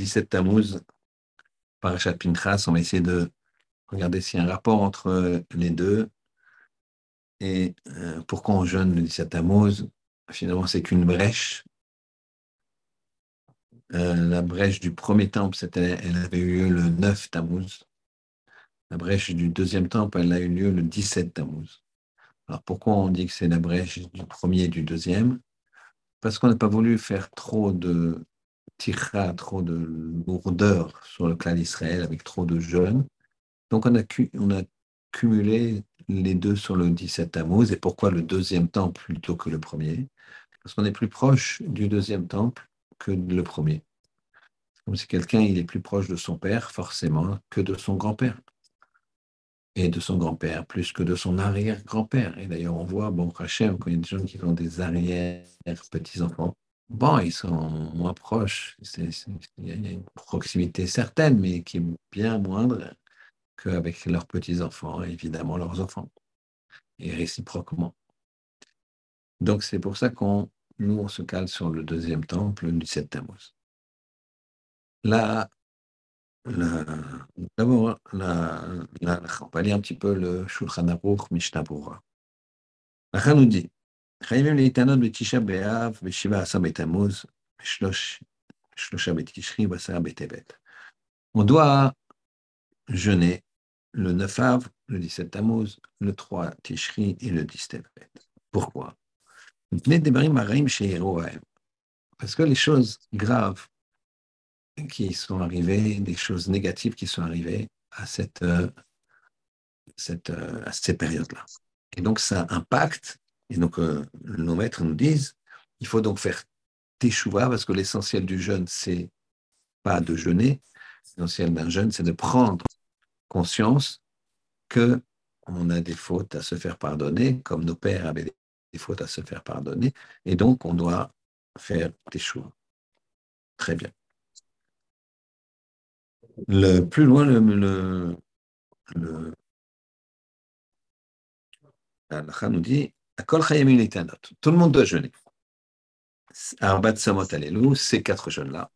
17 Tammuz, Parashat Pinchas. On va essayer de regarder s'il y a un rapport entre les deux. Et euh, pourquoi on jeûne le 17 Tammuz Finalement, c'est qu'une brèche. Euh, la brèche du premier temple, elle avait eu lieu le 9 Tammuz. La brèche du deuxième temple, elle a eu lieu le 17 Tammuz. Alors pourquoi on dit que c'est la brèche du premier et du deuxième? Parce qu'on n'a pas voulu faire trop de tira, trop de lourdeur sur le clan d'Israël avec trop de jeunes. Donc on a, cumulé les deux sur le 17 Tammuz. Et pourquoi le deuxième temple plutôt que le premier? Parce qu'on est plus proche du deuxième temple que le premier. Comme si quelqu'un il est plus proche de son père, forcément, que de son grand-père. Et de son grand-père, plus que de son arrière-grand-père. Et d'ailleurs, on voit, bon, Hachem, quand il y a des gens qui ont des arrière-petits-enfants, bon, ils sont moins proches. il y a une proximité certaine, mais qui est bien moindre qu'avec leurs petits-enfants et évidemment leurs enfants, et réciproquement. Donc c'est pour ça qu'on nous, on se cale sur le deuxième temple du 7 Tammuz. Là, d'abord, on va lire un petit peu le Shulchan Aruch Mishnah Bura. Nous dit חייבים להתענות בתשעה באב, בשבעה עשר בתמוז, בשלושה בתשרי ובעשרה בטבת. On doit jeûner le 9 av, le 17 Tammuz, le 3 Tishri et le 10 Tevet. Pourquoi Parce que les choses graves qui sont arrivées, des choses négatives qui sont arrivées à cette, cette, à cette période-là. Et donc ça impacte, et donc euh, nos maîtres nous disent, il faut donc faire teshuva, parce que l'essentiel du jeûne, c'est pas de jeûner, l'essentiel d'un jeûne, c'est de prendre conscience que on a des fautes à se faire pardonner, comme nos pères avaient des fautes à se faire pardonner, et donc on doit faire choix. Très bien. Le plus loin, le, le, le nous dit tout le monde doit jeûner. Arbat Samot ces quatre jeunes-là.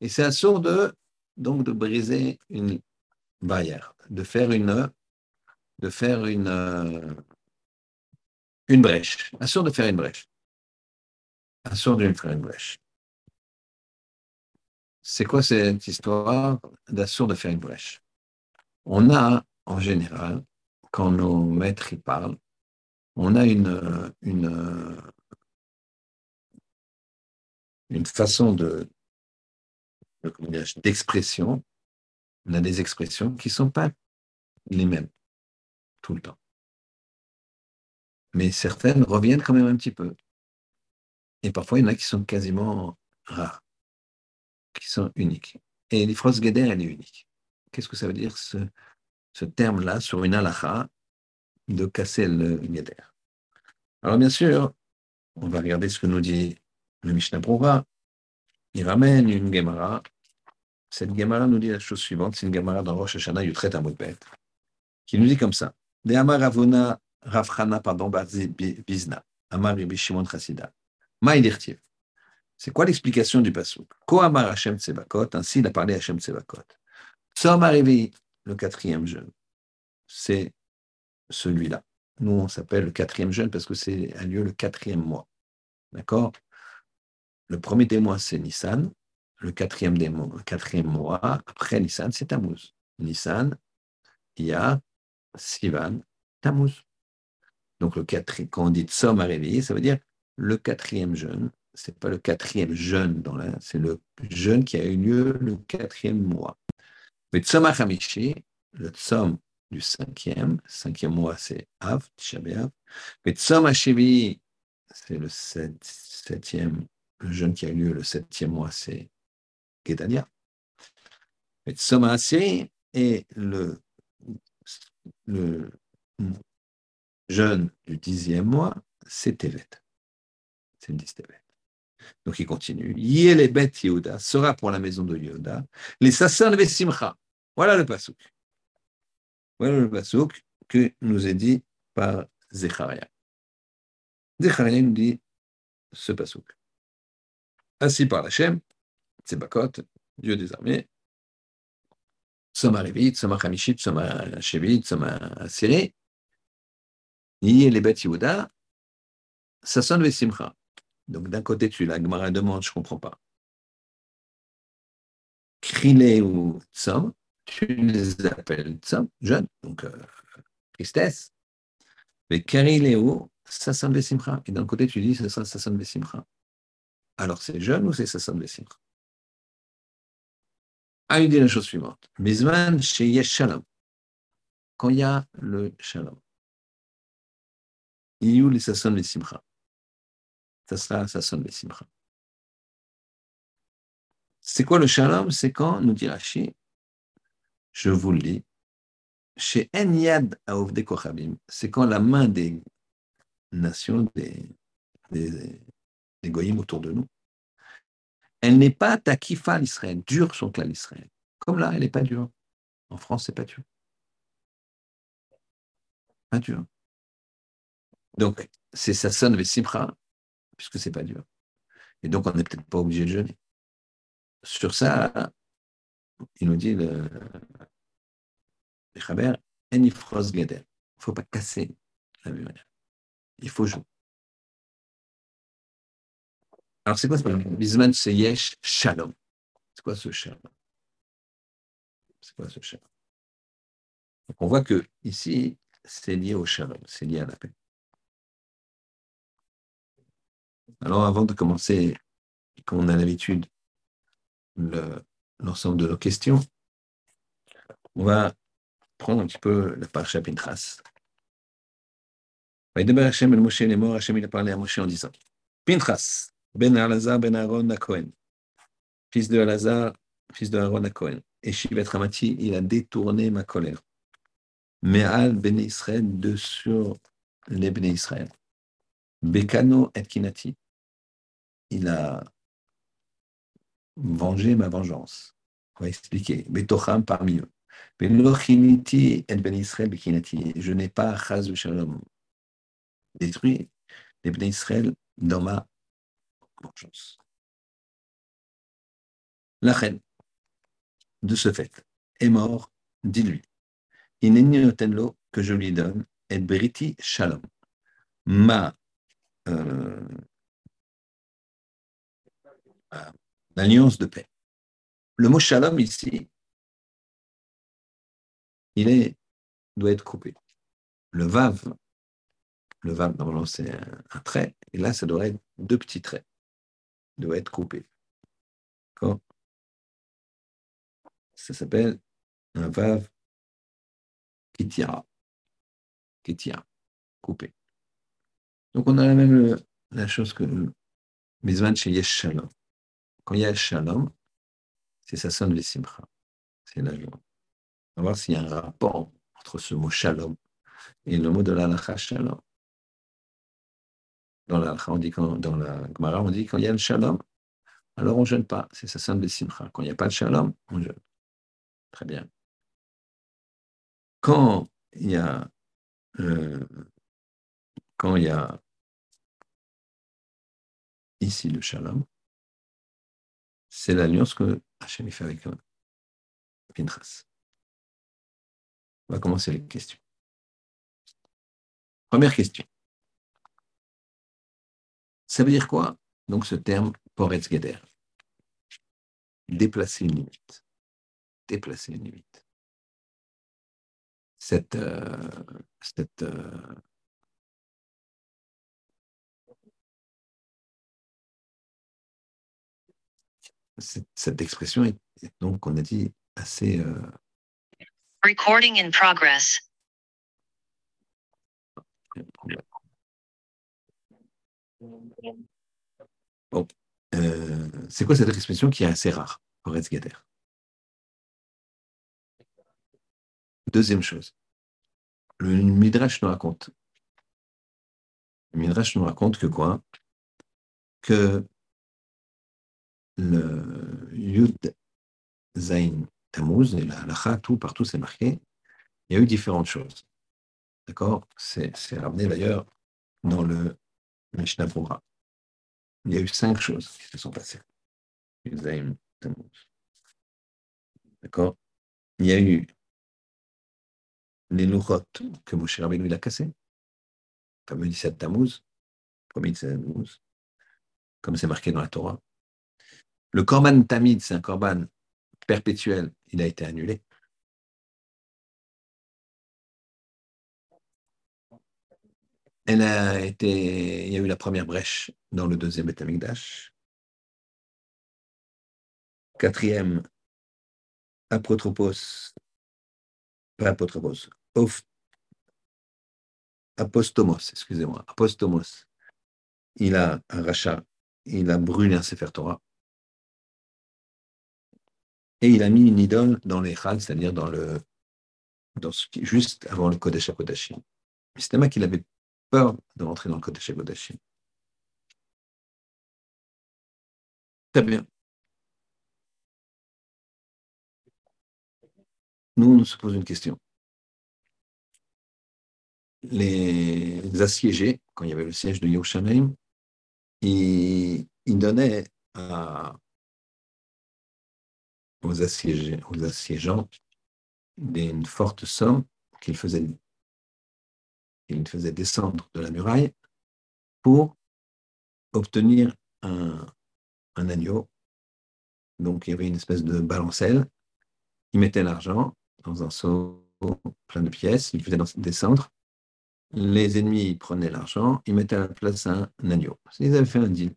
Et c'est un sourd de donc de briser une barrière, de faire une, de faire une, euh, une brèche. Assure de faire une brèche. Assure de faire une brèche. C'est quoi cette histoire d'assure de faire une brèche? On a, en général, quand nos maîtres parlent, on a une, façon de, d'expression, on a des expressions qui ne sont pas les mêmes tout le temps. Mais certaines reviennent quand même un petit peu. Et parfois, il y en a qui sont quasiment rares, qui sont uniques. Et l'ifros Geder, elle est unique. Qu'est-ce que ça veut dire ce terme-là sur une halakha de casser le Geder Alors, bien sûr, on va regarder ce que nous dit le Mishnah Prova. Il ramène une Gemara cette Gemara nous dit la chose suivante, c'est une Gemara dans Rosh Hashanah Yutret Amudbet, qui nous dit comme ça. De Amar Ravuna Ravchana, pardon, Amar Shimon Chassida. C'est quoi l'explication du pasuk Ko Amar Hashem Tsevakot, ainsi il a parlé Hashem Tsevakot. Tzom arrivé le quatrième jeûne, c'est celui-là. Nous, on s'appelle le quatrième jeûne parce que c'est a lieu le quatrième mois. D'accord? Le premier des mois, c'est Nissan le quatrième, des mois, quatrième mois après Nissan, c'est Tammuz. Nissan, il y a Sivan, Tammuz. Donc, le quatrième, quand on dit Tsom à réveiller, ça veut dire le quatrième jeûne. Ce n'est pas le quatrième jeûne, dans la, c'est le jeûne qui a eu lieu le quatrième mois. Mais le Tsom du cinquième, cinquième mois, c'est Av, Tisha Mais Tsom Hashevi, c'est le septième, le jeûne qui a eu lieu le septième mois, c'est Gedania. Tsomaasé est le, le jeûne du dixième mois, c'est Tevet. C'est le 10 Tevet. Donc il continue. Yelebet Yehuda sera pour la maison de Yehuda. Les Sassan Simcha. Voilà le pasouk. Voilà le pasouk que nous est dit par Zecharia. Zecharia nous dit ce pasouk. assis par l'Hachem, Tsebakot, Dieu des armées, Soma Revit, Soma Hamishit, Soma Shevit, Soma Asiri, Yé les Bet Yehuda, ça sonne Simcha. Donc d'un côté, tu la Gemara demande, je ne comprends pas. Krile ou Tzom, tu les appelles Tzom, jeunes, donc euh, tristesse. Mais Karile ou Sassan Vesimcha. Et d'un côté, tu dis, ce sera Sassan Vesimcha. Alors c'est jeune ou c'est Sassan Vesimcha a eu dit la chose suivante. Mizman chez Shalom. Quand il y a le Shalom, il y a les Sasson les Simcha? Ça sera Sasson les Simcha. C'est quoi le Shalom? C'est quand, nous dit Rashi, je vous le dis, chez Enyad Aovde Kochabim, c'est quand la main des nations, des, des, goyim autour de nous, elle n'est pas takifa l'Israël, dure son clan l'Israël. Comme là, elle n'est pas dure. En France, c'est pas dur. Pas dur. Donc, c'est ça sonne Simcha, puisque c'est pas dur. Et donc, on n'est peut-être pas obligé de jeûner. Sur ça, il nous dit le, le. Il ne faut pas casser la muraille. Il faut jouer. Alors, c'est quoi ce Bisman c'est Yesh Shalom. C'est quoi ce Shalom? C'est quoi ce Shalom? On voit que ici, c'est lié au Shalom, c'est lié à la paix. Alors, avant de commencer, comme on a l'habitude, l'ensemble de nos questions, on va prendre un petit peu la parasha Pintras. Hashem il a parlé à Moshe en disant Pintras, ben Alazar ben Aaron à Cohen, fils de Alazar, fils de Aaron à Cohen. Et Shivet Ramati, il a détourné ma colère. Mais Al ben Israël de sur les ben Israël. Bekano et Kinati, il a vengé ma vengeance. On va expliquer. Betocham parmi eux. Ben. Je n'ai pas Chaz Shalom détruit les ben Israël dans ma vengeance. La reine, de ce fait, est mort, dis-lui. Ineniotenlo que je lui donne, et briti shalom. Ma euh, l'alliance de paix. Le mot shalom ici, il est, doit être coupé. Le vav, le vav, normalement, c'est un, trait, et là, ça doit être deux petits traits doit être coupé. D'accord? Ça s'appelle un vav qui tira. Qui tira. Coupé. Donc on a la même la chose que Mizvan chez Yesh Shalom. Quand il y a Shalom, c'est ça sonne les simcha. C'est la joie. On va voir s'il y a un rapport entre ce mot Shalom et le mot de la Shalom dans la, on dit quand, dans la Gemara, on dit quand il y a le shalom, alors on ne jeûne pas. C'est ça, de simcha. Quand il n'y a pas de shalom, on jeûne. Très bien. Quand il y a, euh, quand il y a ici le shalom, c'est l'alliance que Hachem fait avec Pinchas. On va commencer les questions. Première question. Ça veut dire quoi Donc ce terme Poretz Geder? Déplacer une limite. Déplacer une limite. Cette, euh, cette euh, cette, cette, expression est, donc, on a dit, assez. Euh... Recording in progress. Bon. Euh, c'est quoi cette expression qui est assez rare pour Etzgader Deuxième chose, le Midrash nous raconte. Le Midrash nous raconte que quoi? Que le Yud Zain Tammuz et la Lacha, tout, partout c'est marqué, il y a eu différentes choses. D'accord? C'est ramené d'ailleurs dans le Mishnah Brura. il y a eu cinq choses qui se sont passées. D'accord? Il y a eu les lourotes que Moshe Rabbeinu a cassées, comme le 17 Tammuz, premier 17 Tammuz, comme c'est marqué dans la Torah. Le Korban Tamid, c'est un Korban perpétuel, il a été annulé. Il y a eu la première brèche dans le deuxième Betamikdash. Quatrième, apotropos, pas apotropos, apostomos, excusez-moi, apostomos. Il a un rachat, il a brûlé un Sefer Torah. Et il a mis une idole dans les Chal, c'est-à-dire dans le, dans ce qui, juste avant le Kodesh HaKodashim. Qu'il avait peur de rentrer dans le Kodesh HaKodashim. Très bien. Nous, on se pose une question. Les assiégés, quand il y avait le siège de Yerushalayim, ils, ils donnaient à, aux, assiégés, aux assiégeants une forte somme qu'ils faisaient, qu'ils faisaient descendre de la muraille pour obtenir un, un agneau. Donc il y avait une espèce de balancelle. Ils mettaient l'argent dans un seau plein de pièces, ils faisaient descendre. Les ennemis prenaient l'argent, ils mettaient à la place un, agneau. Ils avaient fait un deal.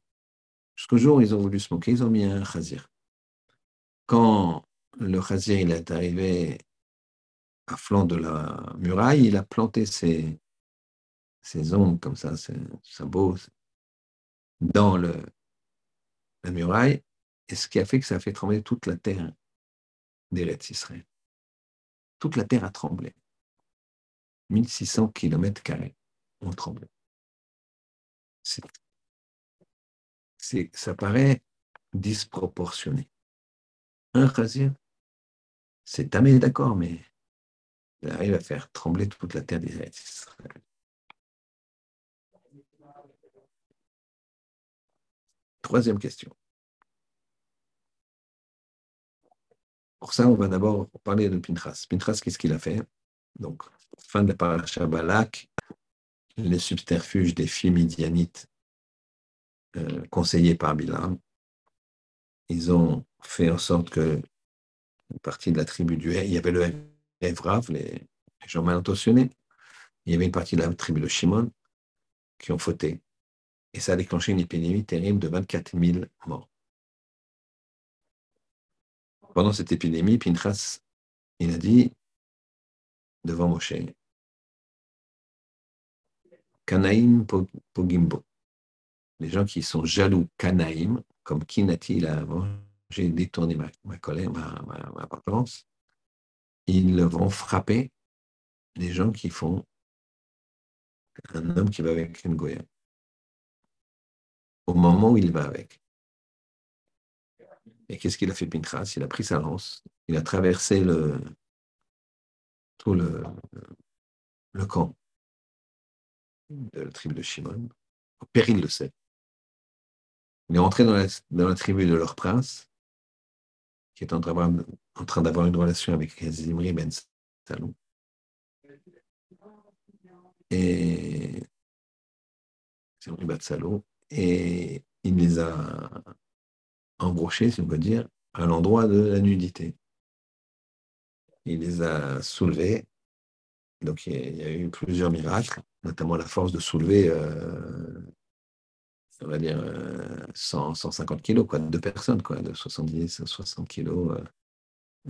Jusqu'au jour ils ont voulu se moquer, ils ont mis un chazir. Quand le chazir il est arrivé à flanc de la muraille, il a planté ses, ses ongles comme ça, ses sabots, dans le, la muraille, et ce qui a fait que ça a fait trembler toute la terre d'Eretz Israël. Toute la terre a tremblé. 1600 kilomètres carrés ont tremblé. Ça paraît disproportionné. Un chazir, c'est tamé, d'accord, mais il arrive à faire trembler toute la terre d'Eretz Israël. Troisième question. Pour ça, on va d'abord parler de Pinchas. Pinchas, qu'est-ce qu'il a fait? Donc, fin de la paracha Balak, les subterfuges des filles midianites euh, conseillés par Bilam, ils ont fait en sorte que une partie de la tribu du il y avait le Evrav, les, gens mal intentionnés, il y avait une partie de la tribu de Shimon qui ont fauté. Et ça a déclenché une épidémie terrible de 24 000 morts. Pendant cette épidémie, Pinchas, il a dit devant Moshe, Kanaïm Pogimbo. Les gens qui sont jaloux, Kanaïm, comme Kinati, il a j'ai détourné ma, colère, ma, ma, ma ils vont frapper les gens qui font un homme qui va avec une goya au moment où il va avec. Et qu'est-ce qu'il a fait Pinchas? Il a pris sa lance, il a traversé le, tout le, camp de la tribu de Shimon, au péril de sel. Il est rentré dans la, tribu de leur prince, qui est en train d'avoir une relation avec Zimri Ben Salou. Et Zimri Ben et il les a embrochés, si on peut dire, à l'endroit de la nudité. Il les a soulevés. Donc il y a eu plusieurs miracles, notamment la force de soulever, euh, on va dire, 100, 150 kilos, quoi, deux personnes, quoi, de 70 à 60 kilos,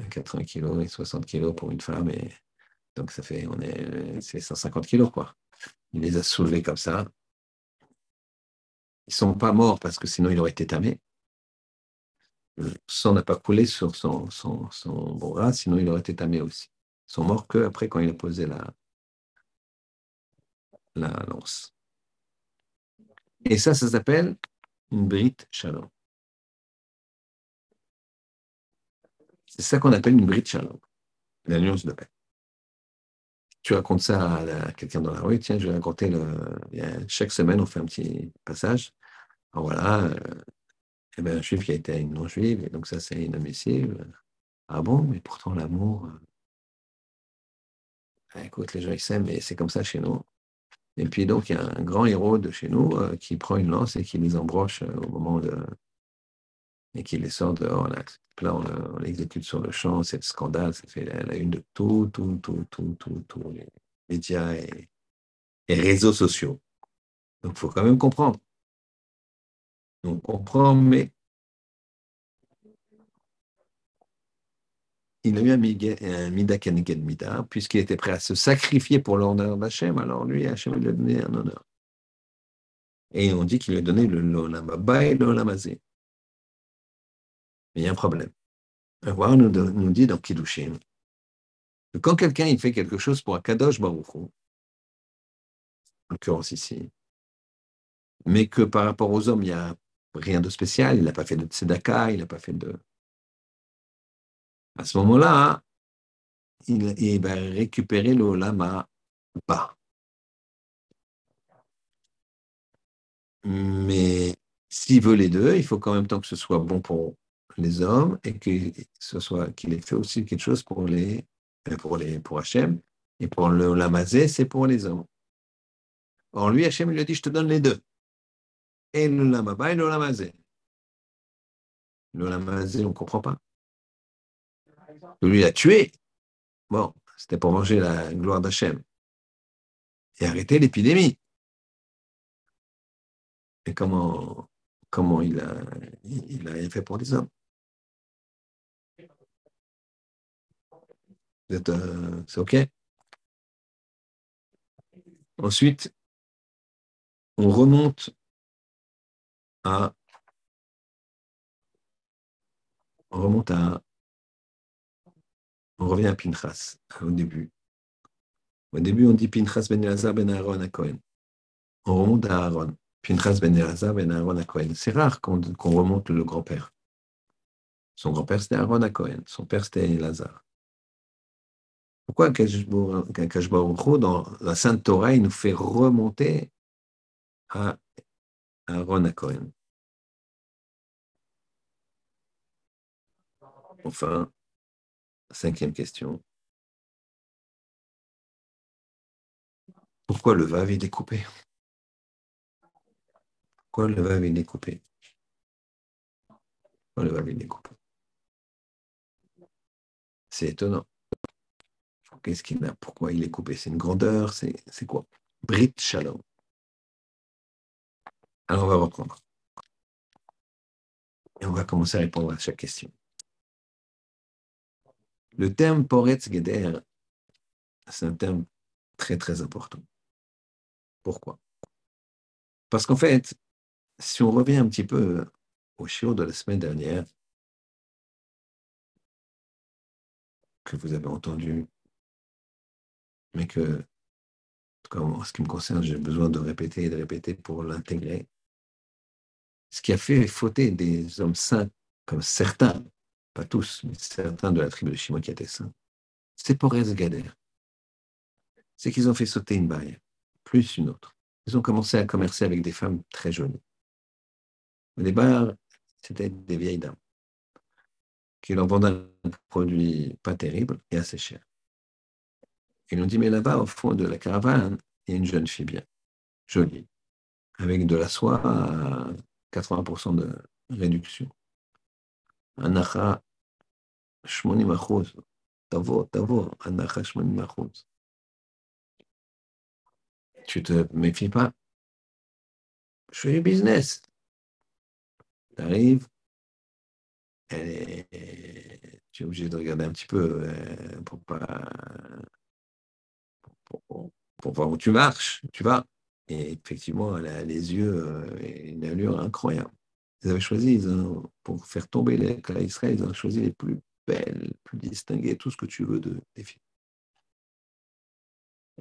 80 euh, kilos et 60 kilos pour une femme. Donc ça fait, on est, c'est 150 kilos, quoi. Il les a soulevés comme ça, ils ne sont pas morts parce que sinon il aurait été tamé. Le sang n'a pas coulé sur son, son, son bras, sinon il aurait été tamé aussi. Ils sont morts qu'après quand il a posé la lance. Et ça, ça s'appelle une brite shalom. C'est ça qu'on appelle une brite shalom, l'alliance de paix. Tu racontes ça à, quelqu'un dans la rue, tiens, je vais raconter le. Chaque semaine, on fait un petit passage Alors voilà, euh, eh ben, un juif qui a été à une non-juive, et donc ça c'est inadmissible. Ah bon, mais pourtant l'amour, euh, ah, écoute, les gens ils s'aiment, et c'est comme ça chez nous. Et puis donc il y a un grand héros de chez nous euh, qui prend une lance et qui les embroche euh, au moment de... et qui les sort dehors. Là, Là, on, on l'exécute sur le champ, c'est le scandale, ça fait la, une de tout, tout, tout, tout, tout, tous les médias et, et réseaux sociaux. Donc il faut quand même comprendre. On comprend, mais il a eu un, mida keneged mida, puisqu'il était prêt à se sacrifier pour l'honneur d'Hachem, alors lui, Hachem lui a donné un honneur. Et on dit qu'il lui a donné le l'olam haba et l'olam hazé. Mais il y a un problème. Un roi nous, dit dans Kiddushin que quand quelqu'un il fait quelque chose pour un Kadosh Baruch en l'occurrence ici, mais que par rapport aux hommes, il n'y a rien de spécial, il n'a pas fait de tzedaka, il n'a pas fait de... À ce moment-là, il, va récupérer l'olam bas. Mais s'il veut les deux, il faut qu'en même temps que ce soit bon pour les hommes et que ce soit qu'il ait fait aussi quelque chose pour les pour les pour Hachem et pour le lamazé, c'est pour les hommes. Or lui, Hachem lui a dit, je te donne les deux. Et le lamaba et le lamazé. Le lamazé, on ne comprend pas. Lui, a tué. Bon, c'était pour manger la gloire d'Hachem. Et arrêter l'épidémie. Et comment, comment il a, il a rien fait pour les hommes euh, C'est OK? Ensuite, on remonte à. On remonte à. On revient à Pinchas, au début. Au début, on dit Pinchas ben Elazar ben Aaron à Cohen. On remonte à Aaron. Pinchas ben Elazar ben Aaron à Cohen. C'est rare qu'on remonte le grand-père. Son grand-père, c'était Aaron à Cohen. Son père, c'était Elazar. Pourquoi Kadosh Baruch Hu, dans la Sainte Torah, il nous fait remonter à Aaron à Cohen? Enfin, cinquième question. Pourquoi le Vav est découpé? Pourquoi le Vav est découpé? Pourquoi le Vav est découpé? C'est étonnant. Qu'est-ce qu'il a? Pourquoi il est coupé? C'est une grandeur? C'est c'est quoi? Brit Shalom. Alors on va reprendre. Et on va commencer à répondre à chaque question. Le terme Poretz Geder, c'est un terme très très important. Pourquoi? Parce qu'en fait, si on revient un petit peu au chiot de la semaine dernière, que vous avez entendu, mais que, en ce qui me concerne, j'ai besoin de répéter et de répéter pour l'intégrer. Ce qui a fait fauter des hommes saints, comme certains, tous, mais certains de la tribu de Shimon qui étaient saints, c'est pour Gader. C'est qu'ils ont fait sauter une barrière, plus une autre. Ils ont commencé à commercer avec des femmes très jolies. Au départ, c'était des vieilles dames qui leur vendaient un produit pas terrible et assez cher. Ils ont dit, mais là-bas, au fond de la caravane, il y a une jeune fille bien, jolie, avec de la soie à 80% de réduction. Un acha 80 אחוז. תבוא, תבוא, הנחה 80 אחוז. Tu te méfies pas. Je fais du business. Tu arrives, et tu es obligé de regarder un petit peu euh, pour pas pour, pour- pour voir où tu marches, tu vas. Et effectivement, elle a les yeux euh, et une allure incroyable. Ils avaient choisi, ils ont- pour faire tomber les clas Israël, ils ont choisi les plus plus distinguées, tout ce que tu veux de, des filles.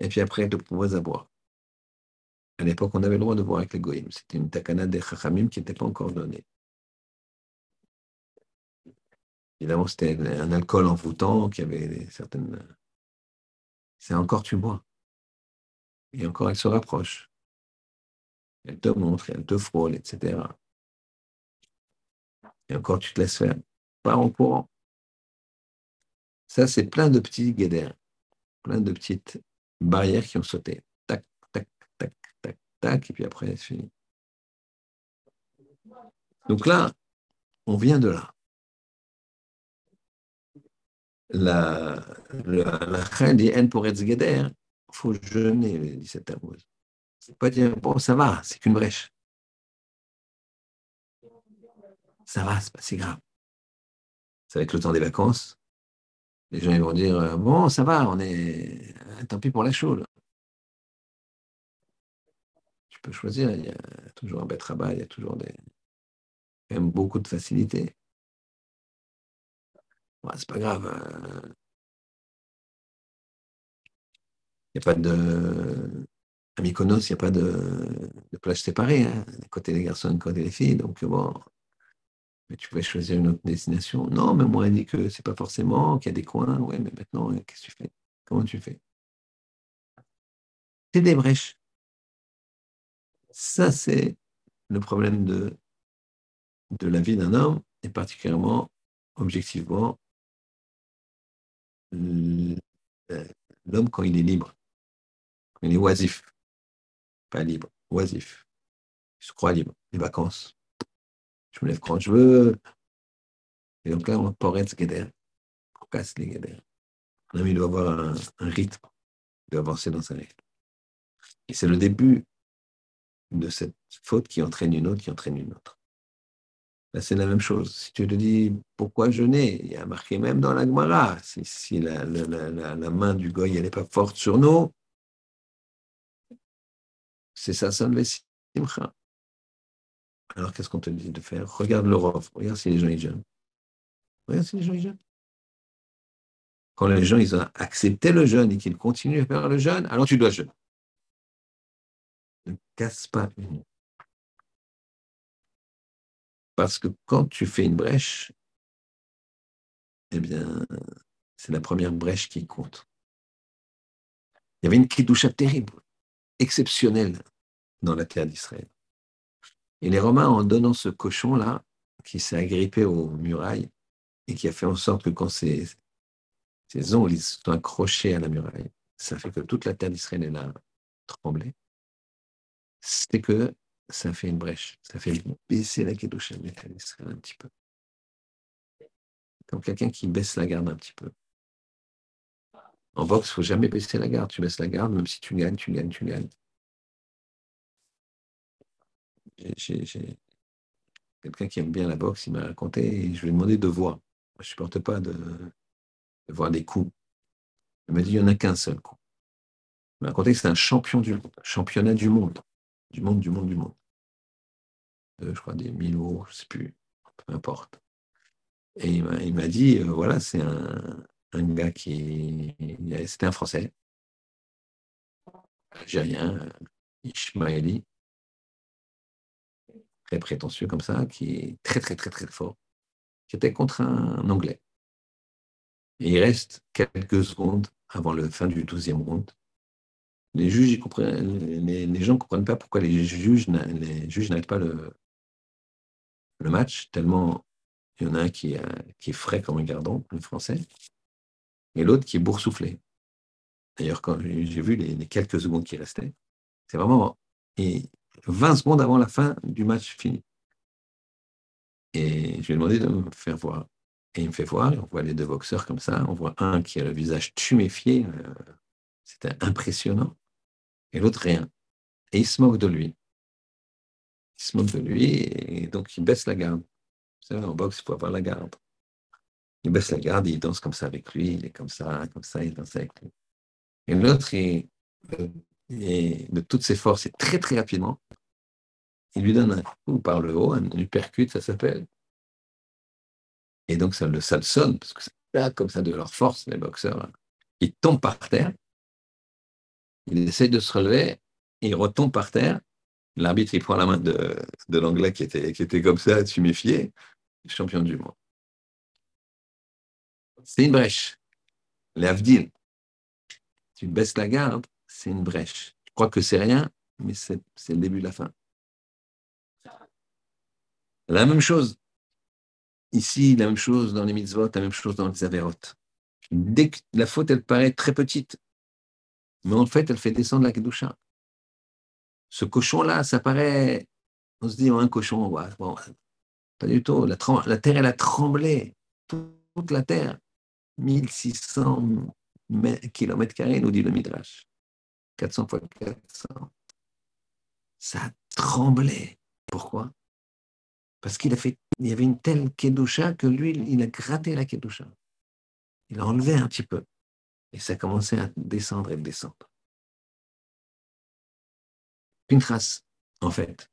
Et puis après, de pouvoir à boire. À l'époque, on avait le droit de boire avec les goïms. C'était une takana des chachamim qui n'était pas encore donnée. Évidemment, c'était un alcool envoûtant qui avait certaines. C'est encore tu bois. Et encore, elle se rapproche. Elle te montre, elle te frôle, etc. Et encore, tu te laisses faire. Pars en courant. Ça, c'est plein de petits guédères, plein de petites barrières qui ont sauté. Tac, tac, tac, tac, tac, et puis après, c'est fini. Donc là, on vient de là. La, la, dit N pour être il faut jeûner le 17 août. C'est pas dire, bon, ça va, c'est qu'une brèche. Ça va, c'est pas si grave. C'est avec le temps des vacances. Les gens ils vont dire, euh, bon, ça va, on est. Tant pis pour la chaude. Tu peux choisir, il y a toujours un bête rabat, il y a toujours des. Même beaucoup de facilité. C'est pas grave. Euh. Il n'y a pas de. À Mykonos, il n'y a pas de, plage séparée, hein, côté des garçons, côté des filles. Donc, bon, mais tu pouvais choisir une autre destination. Non, mais moi, elle dit que c'est pas forcément, qu'il y a des coins. Ouais, mais maintenant, qu'est-ce que tu fais? Comment tu fais? C'est des brèches. Ça, c'est le problème de, de la vie d'un homme, et particulièrement, objectivement, l'homme quand il est libre, quand il est oisif, pas libre, oisif, il se croit libre, les vacances, je me lève quand je veux, et donc là, on pourrait être guédère, on casse les guédères. Un homme, il doit avoir un, un rythme, il doit avancer dans sa rythme. Et c'est le début de cette faute qui entraîne une autre, qui entraîne une autre. Là, c'est la même chose. Si tu te dis pourquoi jeûner, il y a marqué même dans la Gemara, si, si la, la, la, la, main du goy n'est pas forte sur nous, c'est ça, ça le simcha. Alors qu'est-ce qu'on te dit de faire? Regarde l'Europe, regarde si les gens y jeûnent. Regarde si les gens y jeûnent. Quand les gens ils ont accepté le jeûne et qu'ils continuent à faire le jeûne, alors tu dois jeûner. Ne casse pas une. Parce que quand tu fais une brèche, eh bien, c'est la première brèche qui compte. Il y avait une kidoucha terrible, exceptionnelle dans la terre d'Israël. Et les Romains, en donnant ce cochon-là, qui s'est agrippé aux murailles et qui a fait en sorte que quand ses, ongles sont accrochés à la muraille, ça fait que toute la terre d'Israël a tremblé, c'est que ça fait une brèche. Ça fait baisser la Kedusha d'Israël un petit peu. Comme quelqu'un qui baisse la garde un petit peu. En boxe, il ne faut jamais baisser la garde. Tu baisses la garde, même si tu gagnes, tu gagnes, tu gagnes. J'ai quelqu'un qui aime bien la boxe, il m'a raconté, et je lui ai demandé de voir. Je ne supporte pas de, voir des coups. Il m'a dit, il n'y en a qu'un seul coup. Il m'a raconté que c'est un champion du championnat du monde du monde, du monde, du monde. Je crois des euros, je ne sais plus, peu importe. Et il m'a dit, euh, voilà, c'est un, un, gars qui... C'était un Français, algérien, Ishmaeli, très prétentieux comme ça, qui est très, très, très, très fort, qui était contre un Anglais. Et il reste quelques secondes avant la fin du 12e round les juges, les, gens ne comprennent pas pourquoi les juges, les juges n'arrêtent pas le, le match, tellement il y en a un qui, qui est frais comme un gardon, le français, et l'autre qui est boursouflé. D'ailleurs, quand j'ai vu les, quelques secondes qui restaient, c'est vraiment et 20 secondes avant la fin du match fini. Et je lui ai demandé de me faire voir. Et il me fait voir, on voit les deux boxeurs comme ça, on voit un qui a le visage tuméfié, euh, c'était impressionnant et l'autre rien. Et il se moque de lui. Il se moque de lui et donc il baisse la garde. Vous savez, en boxe, il faut avoir la garde. Il baisse la garde, il danse comme ça avec lui, il est comme ça, comme ça, il danse avec lui. Et l'autre, il, de toutes ses forces, et très très rapidement, il lui donne un coup par le haut, un uppercut, ça s'appelle. Et donc ça le, ça sonne, parce que c'est là comme ça de leur force, les boxeurs. Ils tombent par terre, il essaie de se relever, il retombe par terre. L'arbitre, il prend la main de, l'anglais qui était, qui était comme ça, tuméfié, champion du monde. C'est une brèche. L'Avdil, tu baisses la garde, c'est une brèche. Je crois que c'est rien, mais c'est le début de la fin. La même chose. Ici, la même chose dans les mitzvot, la même chose dans les avérotes. La faute, elle paraît très petite, mais en fait, elle fait descendre la kedusha. Ce cochon-là, ça paraît, on se dit, oh, un cochon, bon, pas du tout. La, la terre, elle a tremblé, toute la terre. 1600 km carrés, nous dit le Midrash. 400 fois 400. Ça a tremblé. Pourquoi? Parce qu'il a fait, il y avait une telle kedusha que lui, il a gratté la kedusha. Il a enlevé un petit peu. Et ça a commencé à descendre et descendre. Trace, en fait.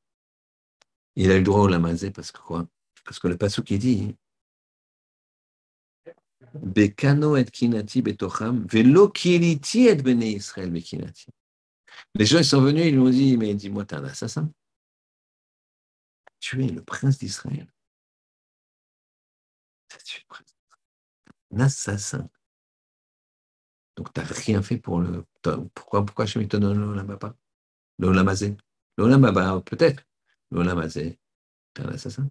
Il a eu le droit au lamazé parce que quoi? Parce que le passou qui dit Bekano et kinati betocham, velo kiliti et bene Israël bekinati. Les gens ils sont venus, ils lui ont dit Mais dis-moi, t'es un assassin? Tu es le prince d'Israël. Tu es le prince un assassin. Donc, tu n'as rien fait pour le. Pourquoi, pourquoi je te donne l'Olamaba L'Olamazé L'Olamaba, peut-être. L'Olamazé, tu es un assassin.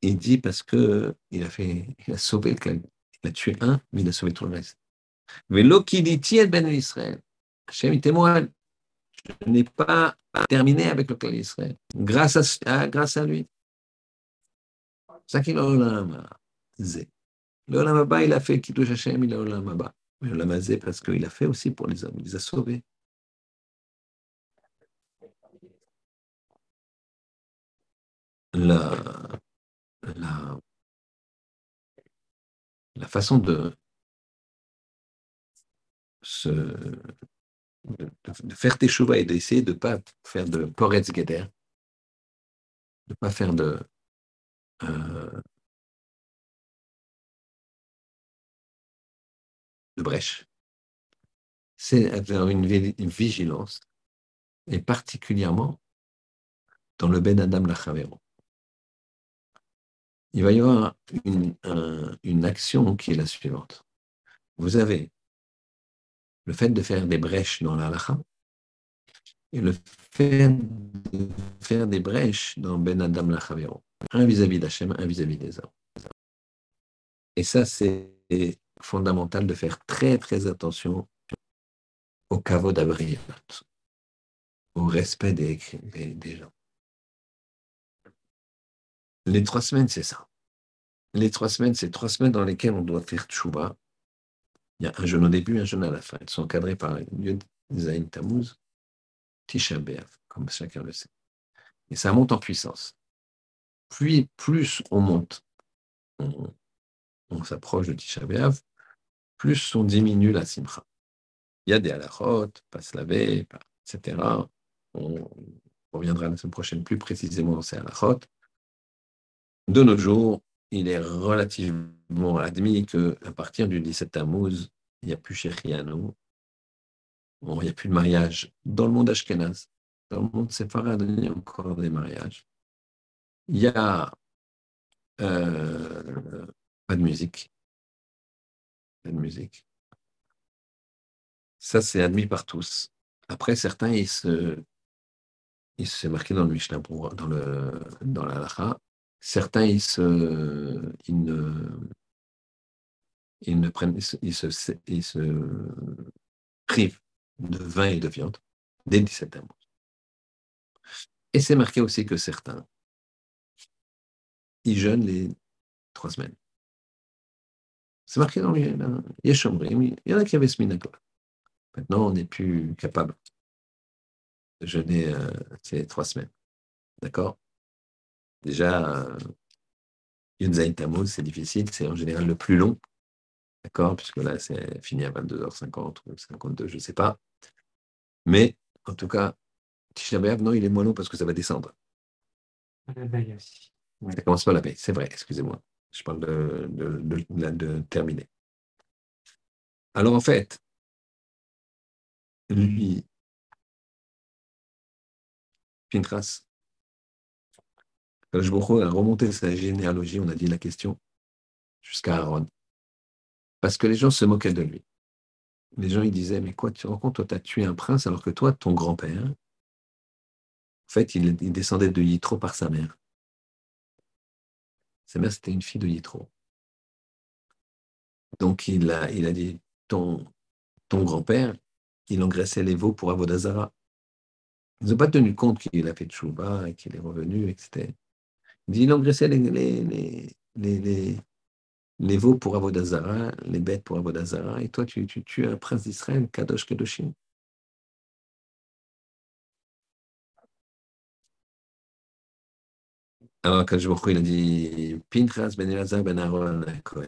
Il dit parce que il a fait, il a sauvé le Il a tué un, mais il a sauvé tout le reste. Mais l'Okiditi ben Israël. Hachem, il témoigne. N'ai pas terminé avec le clan d'Israël. Grâce à, grâce à lui. Ça qu'il a le Olam il a fait Kiddush Hashem, il a Olam Abba. Mais Olam Hazé, parce qu'il a fait aussi pour les hommes, il les a sauvés. La, la, la façon de, se, de, faire tes chouvas et d'essayer de ne pas faire de poretz geder, de ne pas faire de, euh, de brèche, c'est avoir une, vigilance, et particulièrement dans le Ben Adam Lachavero. Il va y avoir une, une action qui est la suivante. Vous avez le fait de faire des brèches dans l'Alacha et le fait de faire des brèches dans Ben Adam Lachavero. Un vis-à-vis d'Hachem, un vis-à-vis des hommes. Et ça, c'est fondamental de faire très très attention au caveau d'abril, au respect des, des, gens. Les trois semaines, c'est ça. Les trois semaines, c'est trois semaines dans lesquelles on doit faire tchouba. Il y a un jeûne au début, un jeûne à la fin. Elles sont encadrées par Yud Zain Tammuz, Tisha comme chacun le sait. Et ça monte en puissance. Puis, plus on monte, on, s'approche de Tisha plus on diminue la simcha. Il y a des halachot, pas se laver, etc. On reviendra la semaine prochaine plus précisément dans ces halachot. De nos jours, il est relativement admis qu'à partir du 17 Tammuz, il n'y a plus Shechianu, il n'y a plus de mariage dans le monde ashkenaz. Dans le monde séfarade, il y a encore des mariages. Il n'y a euh, pas de musique de musique. Ça, c'est admis par tous. Après, certains, ils se, ils se marqué dans le Mishnah, dans le, dans la Certains, ils se, ne, prennent, ils se, privent de vin et de viande dès le 17 août. Et c'est marqué aussi que certains, ils jeûnent les trois semaines. C'est marqué dans les Il y en a qui avaient ce minagol. Maintenant, on n'est plus capable de jeûner euh, ces trois semaines. D'accord? Déjà, euh, Yunzaïn Tammuz, c'est difficile, c'est en général le plus long. D'accord Puisque là, c'est fini à 22h50 ou 52, je ne sais pas. Mais, en tout cas, Tisha non, il est moins long parce que ça va descendre. La veille aussi. Ça commence pas la veille, c'est vrai, excusez-moi. Je parle de, de, de, de terminer. Alors en fait, lui, Pintras, je a remonté sa généalogie, on a dit la question, jusqu'à Aaron. Parce que les gens se moquaient de lui. Les gens, ils disaient, mais quoi, tu te rends compte, toi, tu as tué un prince, alors que toi, ton grand-père, en fait, il, descendait de Yitro par sa mère. Sa mère, c'était une fille de Yitro. Donc, il a, il a dit, ton, ton grand-père, il engraissait les veaux pour Avodazara. Ils n'ont pas tenu compte qu'il a fait Tchouba et qu'il est revenu, etc. Il il engraissait les, les, les, les, veaux pour Avodazara, les bêtes pour Avodazara, et toi, tu, tu un prince d'Israël, Kadosh Kadoshim. Alors, quand il a dit Pinchas ben Elazar ben Aaron Cohen.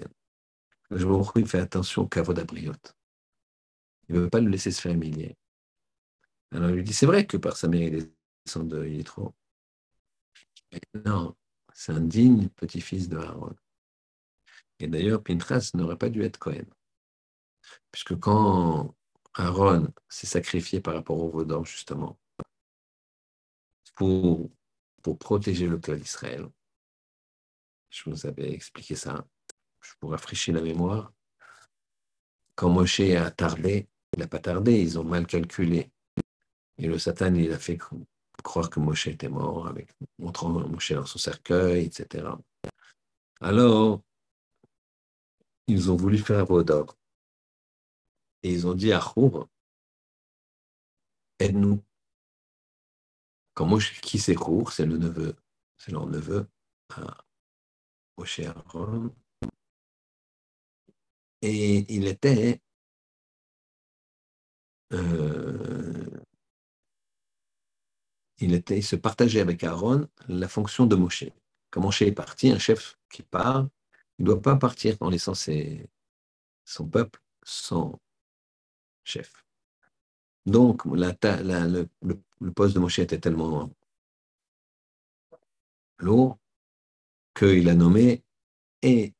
Il fait attention au caveau d'Abriot. Il ne veut pas le laisser se faire humilier. Alors, il lui dit C'est vrai que par sa mère, il est de Yitro. Mais non, c'est un digne petit-fils de Aaron. Et d'ailleurs, Pinchas n'aurait pas dû être Cohen. Puisque quand Aaron s'est sacrifié par rapport au Vaudor, justement, pour protéger le clan d'Israël. Je vous avais expliqué ça. Je vous rafraîchir la mémoire. Quand Moshe a tardé, il n'a pas tardé, ils ont mal calculé. Et le Satan, il a fait croire que Moshe était mort, avec, montrant Moshe dans son cercueil, etc. Alors, ils ont voulu faire un d'or. Et ils ont dit à Chour, aide-nous. Quand Moshe, qui c'est c'est le neveu, c'est leur neveu Moshe Aaron. Et il était euh, il, se partageait avec Aaron la fonction de Moshe. Quand Moshe est parti, un chef qui part, il ne doit pas partir en laissant son peuple sans chef. Donc, le, poste de Moshe était tellement lourd qu'il a nommé et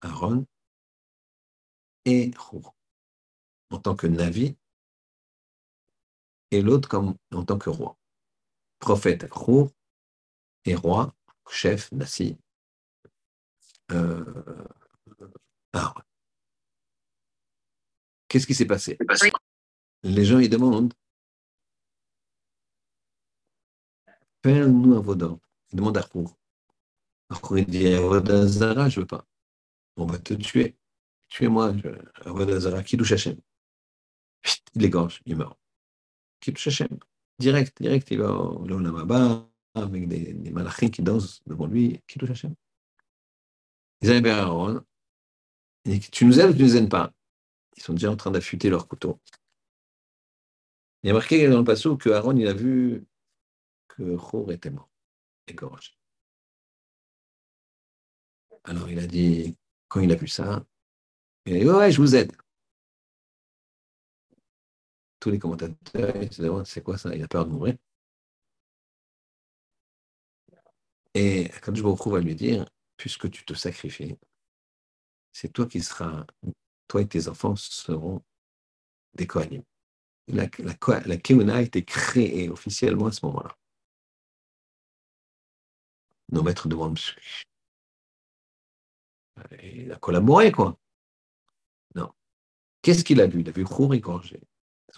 Aaron et Rour en tant que Navi et l'autre comme en tant que roi. Prophète Rour et roi, chef, Nassi, euh, Aaron. Qu'est-ce qui s'est passé? Les gens, ils demandent Fais-nous un vaudin. Ils demandent à Rour. Rour, il dit Avodazara, je ne veux pas. On va te tuer. Tuez-moi, Avodazara, touche Hachem? Il égorge, il meurt. Touche Hachem. Direct, direct, il va au Lamaba avec des, des malachim qui dansent devant lui. touche Hachem. Ils arrivent à Aaron. Il dit Tu nous aimes ou tu ne nous aimes pas Ils sont déjà en train d'affûter leur couteau. Il a marqué dans le passage que Aaron, il a vu que Chour était mort, égorgé. Alors il a dit, quand il a vu ça, il a dit, ouais, je vous aide. Tous les commentateurs, ils se demandent, c'est quoi ça Il a peur de mourir. Et quand je me à lui dire, puisque tu te sacrifies, c'est toi qui seras, toi et tes enfants seront des Kohanim la, la, a été créée officiellement à ce moment-là. Nos maîtres demandent il a collaboré, quoi. Non. Qu'est-ce qu'il a vu? Il a vu Khour égorgé.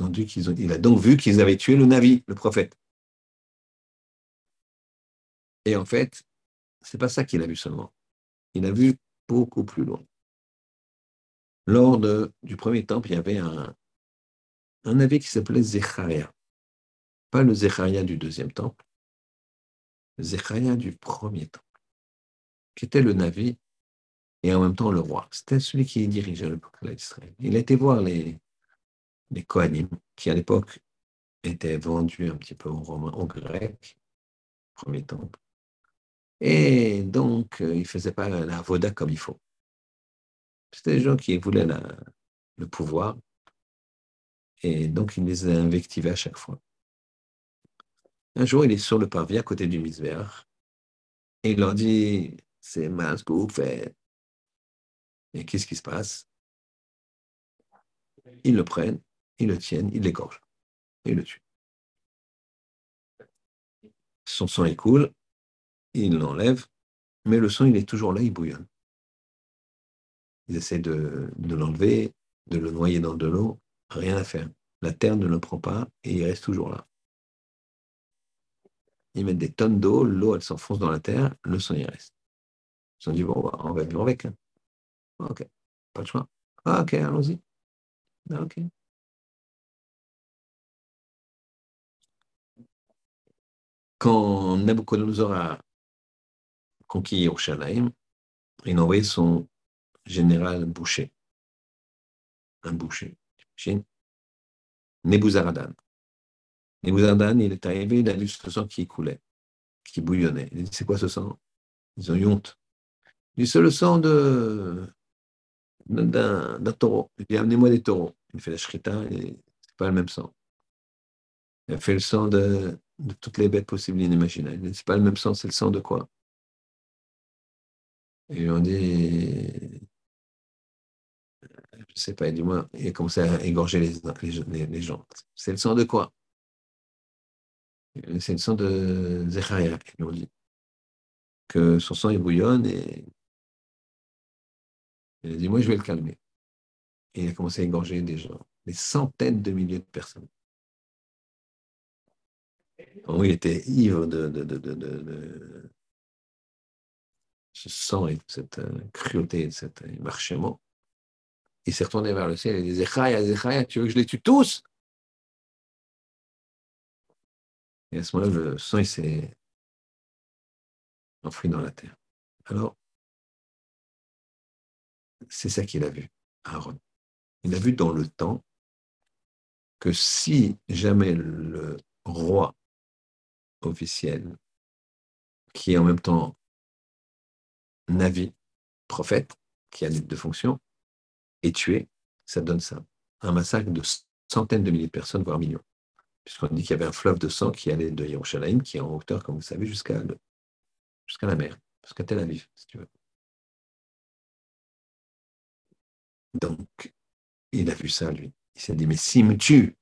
Il a donc vu qu'ils avaient tué le Navi, le prophète. Et en fait, c'est pas ça qu'il a vu seulement. Il a vu beaucoup plus loin. Lors du premier temple, il y avait un, un Navi qui s'appelait Zecharia. Pas le Zecharia du deuxième temple, le Zecharia du premier temple, qui était le Navi et en même temps le roi. C'était celui qui dirigeait le peuple d'Israël. Il a été voir les, les Kohanim, qui à l'époque étaient vendus un petit peu aux Romains, aux Grecs, premier temple. Et donc, euh, il ne faisait pas la voda comme il faut. C'était des gens qui voulaient le pouvoir, et donc, il les a invectivés à chaque fois. Un jour, il est sur le parvis à côté du misbéach. Et il leur dit, c'est mal ce que vous faites. Et qu'est-ce qui se passe? Ils le prennent, ils le tiennent, ils l'égorgent. Ils le tuent. Son sang est coule, ils l'enlèvent, mais le sang, il est toujours là, il bouillonne. Ils essaient de, de l'enlever, de le noyer dans de l'eau, rien à faire. La terre ne le prend pas et il reste toujours là. Ils mettent des tonnes d'eau, l'eau elle s'enfonce dans la terre, le sang y reste. Ils ont dit, bon, on va vivre avec. Ok, pas de choix. Ah, ok, allons-y. Ah, ok. Quand Nabucodonosor a conquis Yerushalayim, il a envoyé son général boucher. Un boucher. Nebuzaradan. Nebuzaradan, il est arrivé, il a vu ce sang qui coulait, qui bouillonnait. Il dit, c'est quoi ce sang? Ils ont eu honte. Il dit, c'est le sang de, d'un, taureau. Il dit, amenez-moi des taureaux. Il fait la shrita et c'est pas le même sang. Il a fait le sang de, de toutes les bêtes possibles et inimaginables. C'est pas le même sang, c'est le sang de quoi? Et on dit, je sais pas, dis-moi, il a commencé à égorger les gens. C'est le sang de quoi? C'est le sang de Zecharia, ils ont dit. Que son sang il bouillonne et il a dit, moi je vais le calmer. Et il a commencé à égorger des gens, des centaines de milliers de personnes. Oh, il était ivre de, de, de, de, ce sang et de cette euh, cruauté, de cet marchement. Il s'est retourné vers le ciel et dit Zechaya, tu veux que je les tue tous? Et à ce moment-là, le sang s'est enfoui dans la terre. Alors, c'est ça qu'il a vu, Aaron. Il a vu dans le temps que si jamais le roi officiel, qui est en même temps Navi, prophète, qui a de fonctions, est tué, ça donne ça. Un massacre de centaines de milliers de personnes, voire millions. Puisqu'on dit qu'il y avait un fleuve de sang qui allait de Yerushalayim, qui est en hauteur, comme vous savez, jusqu'à jusqu'à la mer, jusqu'à Tel Aviv, si tu veux. Donc, il a vu ça, lui. Il s'est dit, mais s'ils me tuent,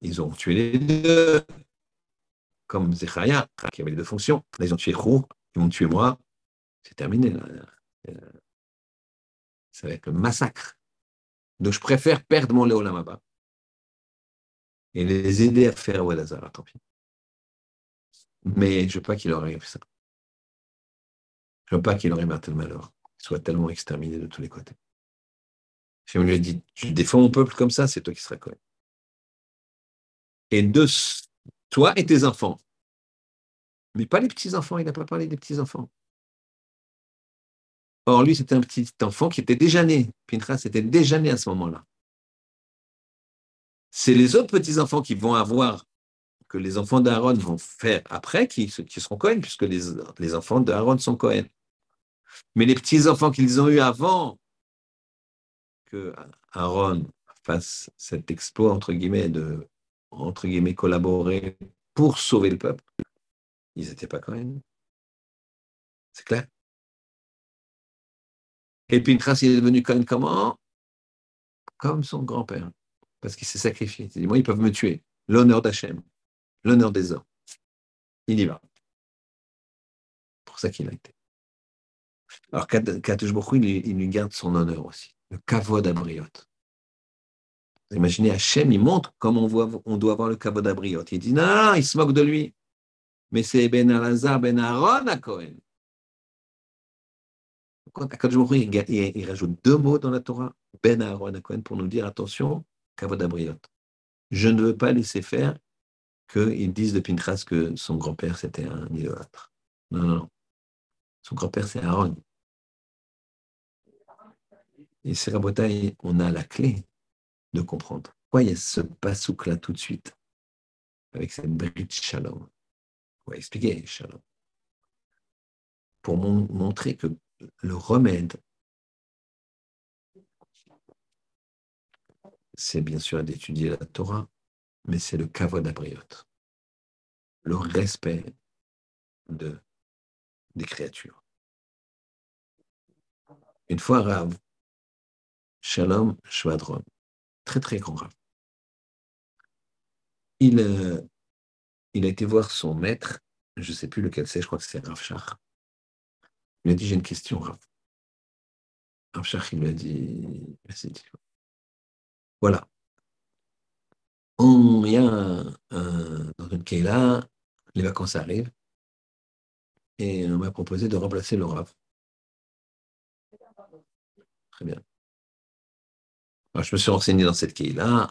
ils ont tué les deux, comme Zechariah, qui avait les deux fonctions. Ils ont tué Chou, ils m'ont tué moi. C'est terminé. Là. Ça va être le massacre. Donc, je préfère perdre mon Léolamaba et les aider à faire Wadazara, tant pis. Mais je ne veux pas qu'il leur arrive ça. Je ne veux pas qu'il leur arrive un tel malheur, qu'il soit tellement exterminé de tous les côtés. Je lui ai dit, tu défends mon peuple comme ça, c'est toi qui seras Cohen. Et de toi et tes enfants. Mais pas les petits-enfants, il n'a pas parlé des petits-enfants. Or, lui, c'était un petit enfant qui était déjà né. Pinchas était déjà né à ce moment-là. C'est les autres petits-enfants qui vont avoir, que les enfants d'Aaron vont faire après, qui, seront Cohen, puisque les, les enfants d'Aaron sont Cohen. Mais les petits-enfants qu'ils ont eus avant que Aaron fasse cet exploit, entre guillemets, de entre guillemets, collaborer pour sauver le peuple, ils n'étaient pas même. C'est clair Et puis Pinchas, il est devenu même comment? Comme son grand-père, parce qu'il s'est sacrifié. Il dit, moi, ils peuvent me tuer. L'honneur d'Hachem, l'honneur des hommes. Il y va. pour ça qu'il a été. Alors, Katush il, il lui garde son honneur aussi, le kavod abriote. Imaginez, Hachem, il montre comment on, doit avoir le kavod abriot. Il dit, non, il se moque de lui. Mais c'est Ben Alazar, Ben Aaron à Cohen. Il, il rajoute deux mots dans la Torah, Ben Aaron à Cohen, pour nous dire, attention, kavod abriot. Je ne veux pas laisser faire qu'ils disent de Pinchas que son grand-père, c'était un idolâtre. Non, non, non. Son grand-père, c'est Aaron. Et c'est Rabotai, on a la clé de comprendre. Pourquoi il y a ce basouk-là tout de suite, avec cette bride shalom On expliquer shalom. Pour montrer que le remède, c'est bien sûr d'étudier la Torah, mais c'est le kavod abriot, le respect de, des créatures. Une fois Rav, Shalom Shvadron, très très grand rave. Il, euh, il a été voir son maître, je ne sais plus lequel c'est, je crois que c'est Rav. Il lui a dit J'ai une question, Rav. Rav il lui a dit Voilà. On y a dans une Keila, les vacances arrivent, et on m'a proposé de remplacer le Rav Très bien. Alors, je me suis renseigné dans cette quille-là.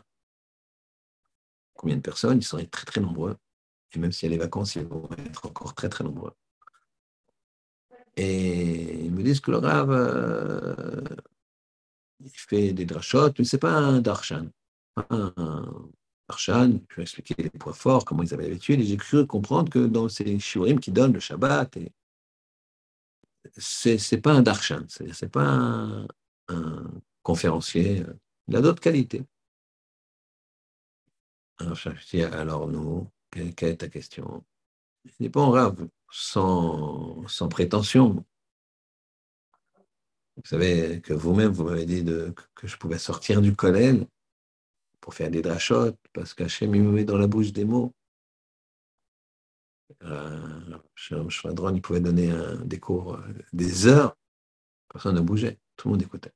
Combien de personnes? Ils sont très, très nombreux. Et même s'il y a les vacances, ils vont être encore très, très nombreux. Et ils me disent que le Rav, euh, il fait des drachotes, mais ce n'est pas un darshan. Un darshan, je vais expliquer les points forts, comment ils avaient l'habitude, et j'ai cru comprendre que dans ces shiurim qui donnent le Shabbat, c'est, n'est pas un darshan, c'est-à-dire c'est pas un, un, conférencier, il a d'autres qualités. Alors, alors nous, quelle, est ta question? Je dis, bon, Rav, sans, sans prétention, vous savez que vous-même, vous m'avez dit que je pouvais sortir du collège pour faire des drachotes, parce qu'Hachem, il me met dans la bouche des mots. Euh, Schwadron, il pouvait donner un, des cours euh, des heures, personne ne bougeait, tout le monde écoutait.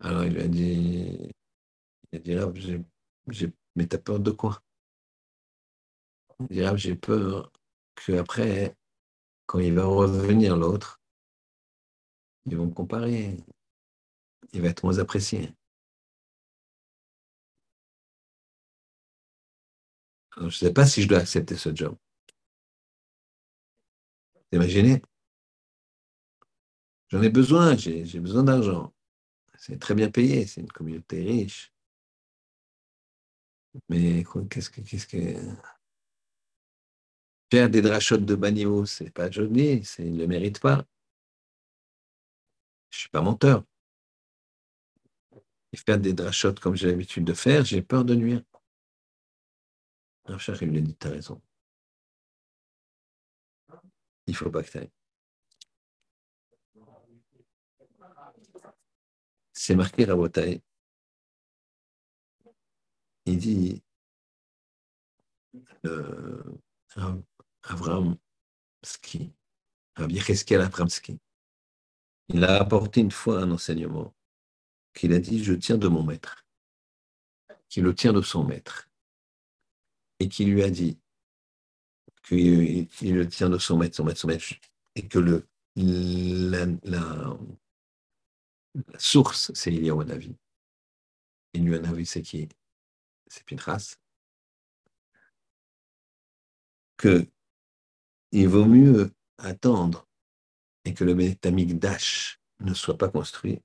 Alors il lui a dit, il a dit, mais t'as peur de quoi? Il dit, là, j'ai peur qu'après, quand il va revenir l'autre, ils vont me comparer. Il va être moins apprécié. Alors, je ne sais pas si je dois accepter ce job. Imaginez J'en ai besoin, j'ai besoin d'argent. C'est très bien payé, c'est une communauté riche. Mais qu'est-ce que. Faire des drachotes de bas niveau, c'est pas joli, il ne le mérite pas. Je suis pas menteur. Et faire des drachotes comme j'ai l'habitude de faire, j'ai peur de nuire. Cher, il lui raison. Il faut pas que tu ailles. C'est marqué Rabotai. Il dit, euh, Avram Ski, Rabbi Cheskel Avram Ski, il a apporté une fois un enseignement qu'il a dit Je tiens de mon maître, qu'il le tient de son maître, et qui lui a dit qu'il le tient de son maître, son maître, son maître, et que le, la, la source, c'est Eliyahu. Eliyahu c'est qui? C'est Pinchas. Que il vaut mieux attendre et que le Betamikdash ne soit pas construit,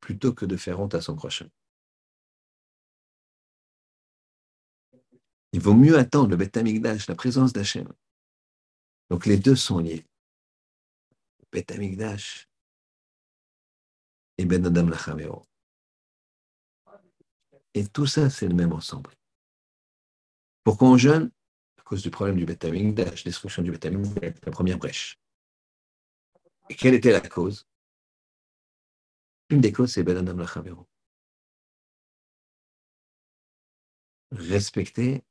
plutôt que de faire honte à son prochain. Il vaut mieux attendre le Betamikdash, la présence d'Hachem. Donc les deux sont liés. Betamikdash et Ben Adam Lachamero. Et tout ça, c'est le même ensemble. Pourquoi on jeûne? À cause du problème du Betamikdash, destruction du Betamikdash, la première brèche. Et quelle était la cause? Une des causes, c'est Ben Adam Lachavero. Respecter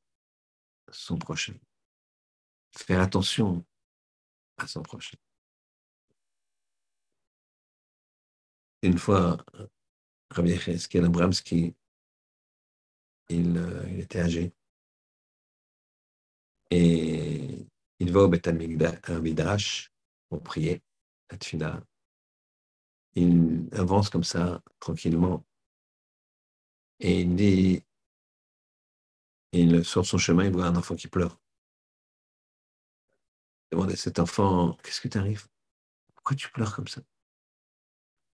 son prochain. Faire attention à son prochain. Une fois, Rabbi Yecheskel Abramski, il, euh, il était âgé. Et il va au Beth Midrash pour prier la Il avance comme ça, tranquillement. Et il dit, il, sur son chemin, il voit un enfant qui pleure. Il demande à cet enfant, qu'est-ce qui t'arrive Pourquoi tu pleures comme ça?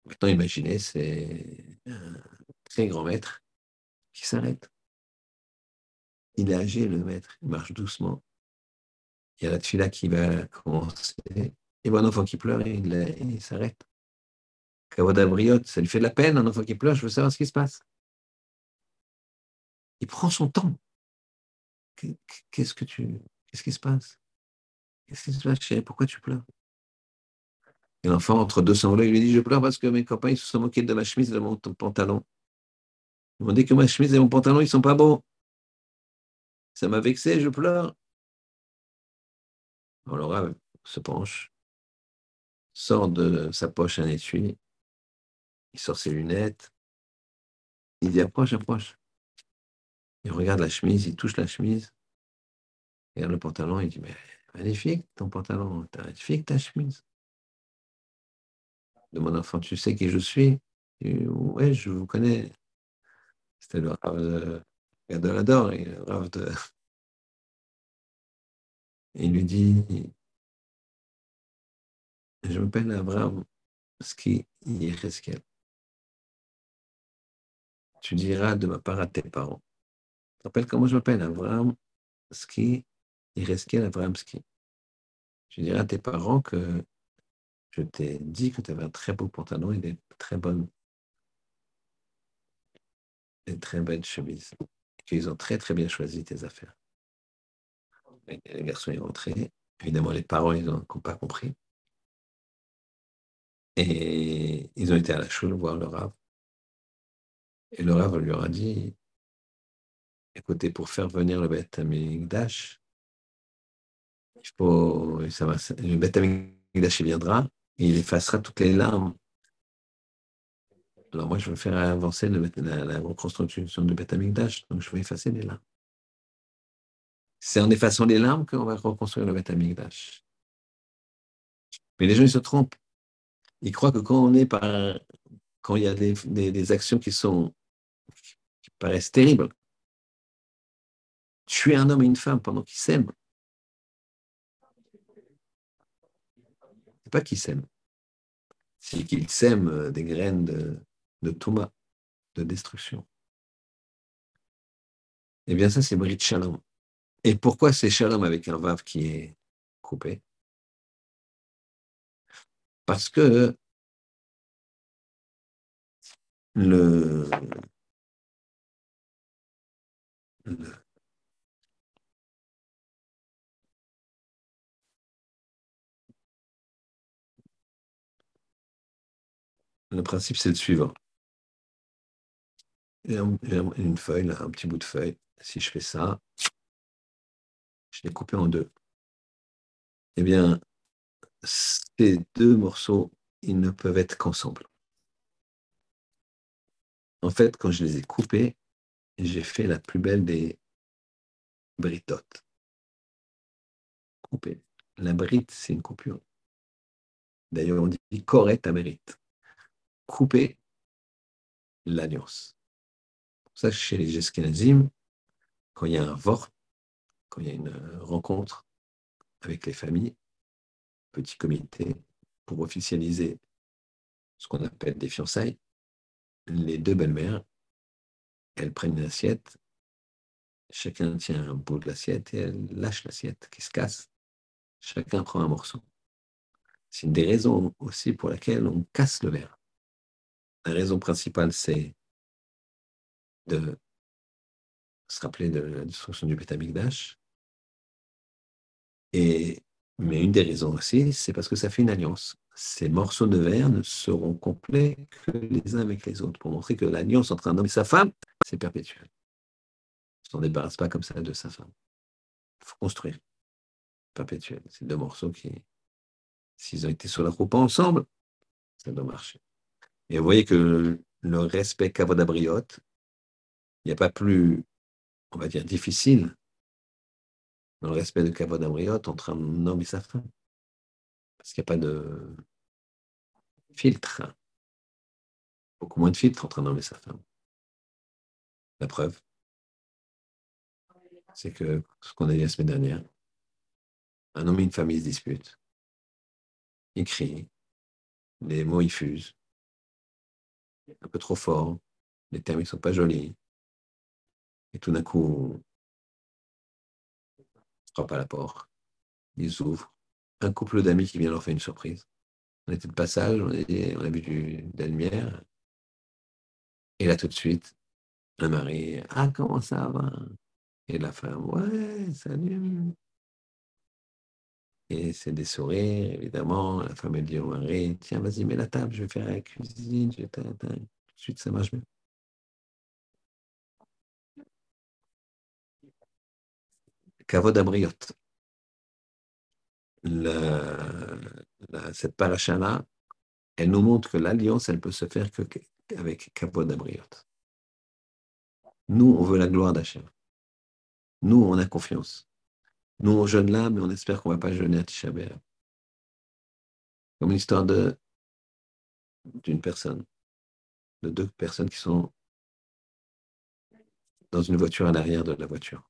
Maintenant, imaginez, c'est un très grand maître qui s'arrête. Il est âgé, le maître, il marche doucement. Il y a la tfila qui va commencer. Il voit un enfant qui pleure et il, s'arrête. Kavoda Briot, ça lui fait de la peine, un enfant qui pleure, je veux savoir ce qui se passe. Il prend son temps. Qu'est-ce que tu. Qu'est-ce qui se passe? Qu'est-ce qui se passe, chérie? Pourquoi tu pleures? Et l'enfant, entre deux sanglots, il lui dit Je pleure parce que mes copains, se sont moqués de ma chemise et de mon pantalon. Ils m'ont dit que ma chemise et mon pantalon, ils ne sont pas beaux. Ça m'a vexé, je pleure. Alors, se penche, sort de sa poche un étui, il sort ses lunettes, il dit approche, approche. Il regarde la chemise, il touche la chemise, il regarde le pantalon, il dit mais magnifique ton pantalon, magnifique ta chemise. De mon enfant, tu sais qui je suis Oui, je vous connais. C'était le Rav de Gadolador le Rav de. Il lui dit Je m'appelle Abraham Ski Yecheskel. Tu diras de ma part à tes parents. Tu te rappelles comment je m'appelle? Abraham Ski Yecheskel Abraham Ski. Tu diras à tes parents que je t'ai dit que tu avais un très beau pantalon et des très bonnes, des très belles chemises. Qu'ils ont très très bien choisi tes affaires. Et les garçons est rentré. Évidemment, les parents, ils n'ont pas compris. Et ils ont été à la choule voir le Rav. Et le Rav lui aura dit écoutez, pour faire venir le Beth Amikdash, il faut, ça va, le Beth Amikdash, il viendra, il effacera toutes les larmes. Alors moi, je veux faire avancer la, reconstruction du Beth Amikdash, donc je vais effacer les larmes. C'est en effaçant les larmes qu'on va reconstruire le Beth Amikdash. Mais les gens, ils se trompent. Ils croient que quand on est par, quand il y a des, des actions qui sont, qui paraissent terribles, tuer un homme et une femme pendant qu'ils s'aiment, pas qu'ils s'aiment. C'est qu'ils sèment euh, des graines de, de Touma, de destruction. Eh bien, ça, c'est Brit Shalom. Et pourquoi c'est Shalom avec un Vav qui est coupé? Parce que le Le principe, c'est le suivant. Une feuille, un petit bout de feuille. Si je fais ça, je l'ai coupé en deux. Eh bien, ces deux morceaux, ils ne peuvent être qu'ensemble. En fait, quand je les ai coupés, j'ai fait la plus belle des britotes. Coupé. La brite, c'est une coupure. D'ailleurs, on dit correct à brite couper. Pour ça, chez les Eskenazim, quand il y a un vort, quand il y a une rencontre avec les familles, petit comité, pour officialiser ce qu'on appelle des fiançailles, les deux belles-mères, elles prennent une assiette, chacun tient un bout de l'assiette et elles lâchent l'assiette qui se casse. Chacun prend un morceau. C'est une des raisons aussi pour laquelle on casse le verre. La raison principale, c'est de se rappeler de la destruction du Betamikdash. Et, mais une des raisons aussi, c'est parce que ça fait une alliance. Ces morceaux de verre ne seront complets que les uns avec les autres, pour montrer que l'alliance entre un homme et sa femme, c'est perpétuel. On ne s'en débarrasse pas comme ça de sa femme. Il faut construire. Perpétuel. C'est deux morceaux qui, s'ils ont été sur la route ensemble, ça doit marcher. Et vous voyez que le respect cavodabriote, il n'y a pas plus, on va dire, difficile dans le respect de cavodabriote entre un homme et sa femme. Parce qu'il n'y a pas de filtre. Beaucoup moins de filtre entre un homme et sa femme. La preuve, c'est que ce qu'on a dit la semaine dernière, un homme et une ils se disputent. Ils crient, les mots ils fusent un peu trop fort, les termes ne sont pas jolis. Et tout d'un coup, frappe à la porte, ils ouvrent. Un couple d'amis qui vient leur faire une surprise. On était de passage, on, a vu de la lumière. Et là, tout de suite, le mari, ah, comment ça va? Et la femme, ouais, salut. Et c'est des sourires, évidemment. La femme, elle dit au mari, tiens, vas-y, mets la table, je vais faire la cuisine. Je Tout de suite, ça marche bien. Kavod Abriot. cette paracha-là, elle nous montre que l'alliance, elle peut se faire qu'avec Kavod Abriot. Nous, on veut la gloire d'Hachem. Nous, on a confiance. Nous, on jeûne là, mais on espère qu'on ne va pas jeûner à Tisha Comme l'histoire d'une personne, de deux personnes qui sont dans une voiture à l'arrière de la voiture.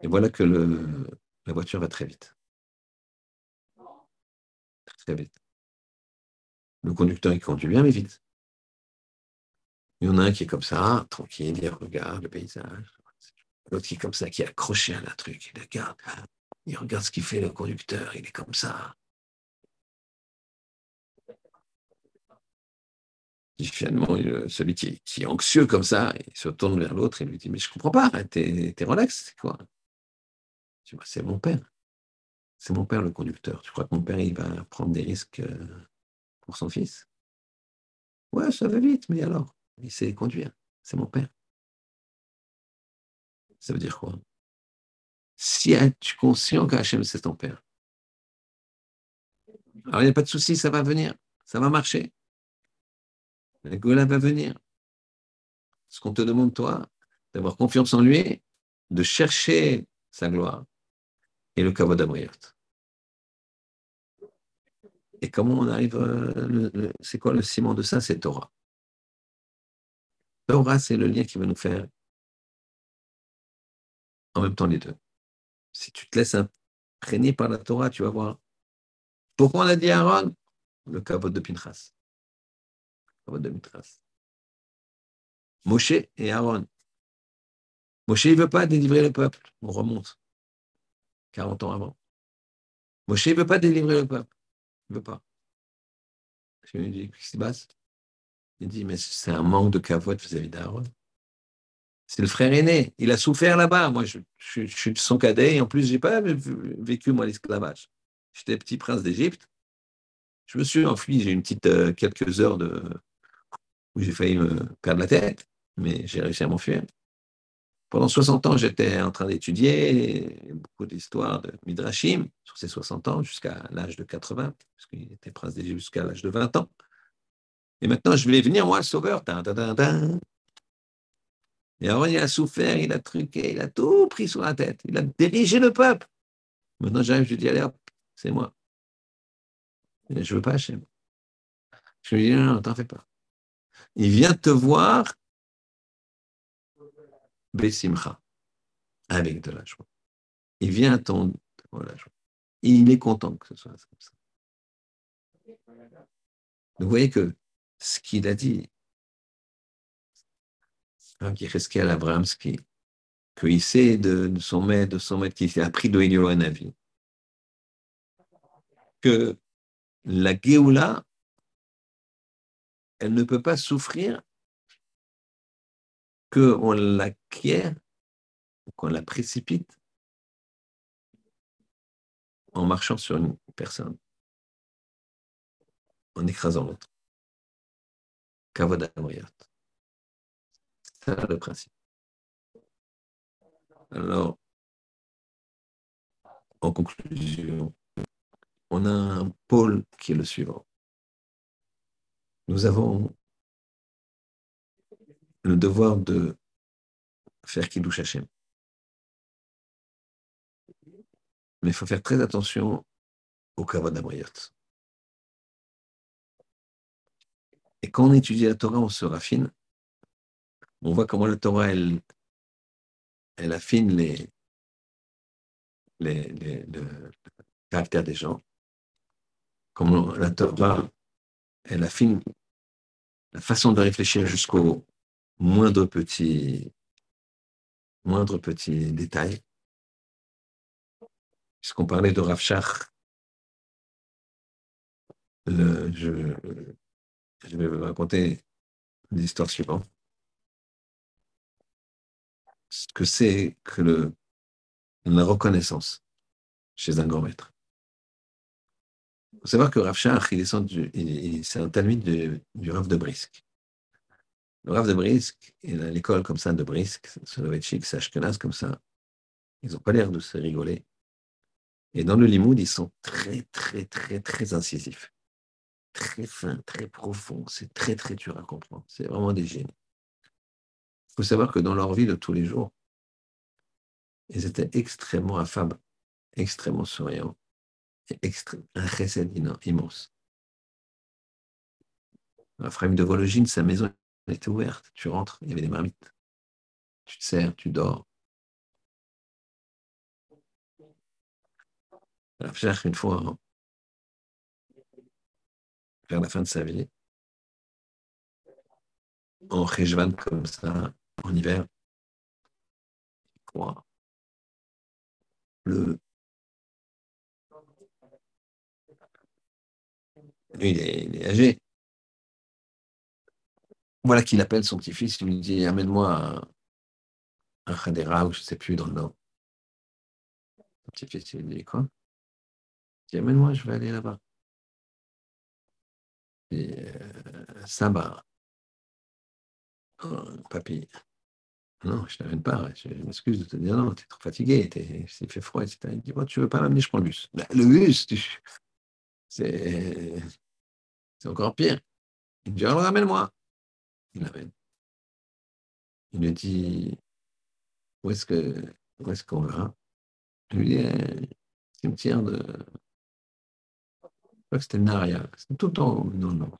Et voilà que la voiture va très vite. Très vite. Le conducteur, il conduit bien, mais vite. Il y en a un qui est comme ça, tranquille, il regarde le paysage. L'autre qui est comme ça, qui est accroché à la truc, il regarde. Il regarde ce qu'il fait le conducteur, il est comme ça. Et finalement, celui qui est, anxieux comme ça, il se tourne vers l'autre et lui dit Mais je ne comprends pas, t'es es relax, c'est quoi? C'est mon père. C'est mon père le conducteur. Tu crois que mon père, il va prendre des risques euh, pour son fils? Ouais, ça va vite, mais alors? Il sait conduire. C'est mon père. Ça veut dire quoi? Si tu es conscient qu'Hachem, c'est ton père, alors il n'y a pas de souci, ça va venir, ça va marcher. La Gola va venir. Ce qu'on te demande, toi, d'avoir confiance en lui, de chercher sa gloire et le kavod Et comment on arrive, euh, c'est quoi le ciment de ça? C'est Torah. Torah, c'est le lien qui va nous faire en même temps les deux. Si tu te laisses imprégner par la Torah, tu vas voir. Pourquoi on a dit Aaron? Le kavod de Pinchas. de Mitras. Moshe et Aaron. Moshe, il ne veut pas délivrer le peuple. On remonte 40 ans avant. Moshe ne veut pas délivrer le peuple. Il ne veut pas. Je lui dis, qu'est-ce qui se passe? Il dit, mais c'est un manque de cavote vis-à-vis d'Aaron. C'est le frère aîné. Il a souffert là-bas. Moi, je, suis son cadet et en plus, je n'ai pas vécu, moi, l'esclavage. J'étais petit prince d'Égypte. Je me suis enfui. J'ai eu une petite, euh, quelques heures de, où j'ai failli me perdre la tête, mais j'ai réussi à m'enfuir. Pendant 60 ans, j'étais en train d'étudier beaucoup d'histoires de Midrashim sur ces 60 ans jusqu'à l'âge de 80, parce qu'il était prince d'Égypte jusqu'à l'âge de 20 ans. Et maintenant, je voulais venir, moi, le sauveur. Et alors, il a souffert, il a truqué, il a tout pris sur la tête. Il a dirigé le peuple. Maintenant, j'arrive, je dis, allez hop, c'est moi. je ne veux pas Hachem. Je lui dis, non, non, t'en fais pas. Il vient te voir Bessimcha, avec de la joie. Il vient à ton. Voilà, il est content que ce soit comme ça. Vous voyez que ce qu'il a dit, hein, qui à Abraham, qu'il sait de, son maître, de son maître qui s'est appris de que la Géoula, elle ne peut pas souffrir qu'on l'acquiert, qu'on la précipite en marchant sur une personne, en écrasant l'autre. Kavod le principe. Alors, en conclusion, on a un pôle qui est le suivant. Nous avons le devoir de faire Kiddush Hashem. Mais il faut faire très attention au Kavod Abriot. Et quand on étudie la Torah, on se raffine. On voit comment la Torah, elle, affine les, les, le caractère des gens. Comment la Torah, elle affine la façon de réfléchir jusqu'au moindre petit, moindre petit détail. Puisqu'on parlait de le, je, je, vais vous raconter l'histoire suivante. Ce que c'est que la reconnaissance chez un grand maître. Il faut savoir que Rav il descend c'est un talmud du, du Rav de Brisk. Le Rav de Brisk, il a l'école comme ça de Brisk, Soloveitchik, c'est Ashkenaz comme ça. Ils n'ont pas l'air de se rigoler. Et dans le limoud, ils sont très, très, très, très incisifs. Très fins, très profonds. C'est très, très dur à comprendre. C'est vraiment des génies. Il faut savoir que dans leur vie de tous les jours, ils étaient extrêmement affables, extrêmement souriants, et un chesed immense. Raphaël de Vologine, sa maison était ouverte. Tu rentres, il y avait des marmites. Tu te sers, tu dors. Rav une fois, vers la fin de sa vie, en Rejvan comme ça, en hiver, froid, bleu. Lui, il est, âgé. Voilà qu'il appelle son petit-fils, il lui dit Amène-moi un Khadera, ou je ne sais plus, dans le nord. Son petit-fils, il lui dit Quoi? Il dit Amène-moi, je vais aller là-bas. Et euh, Saba, oh, papy, non, je ne t'amène pas, je m'excuse de te dire non, tu es trop fatigué, il fait froid, etc. Il dit bon, tu ne veux pas l'amener, je prends le bus. Ben, le bus, c'est encore pire. Il dit alors ramène-moi. Il l'amène. Il lui dit où est-ce que où est-ce qu'on va? Je lui dis un cimetière de. Je crois que c'était Naria. C'est tout en. Non, non.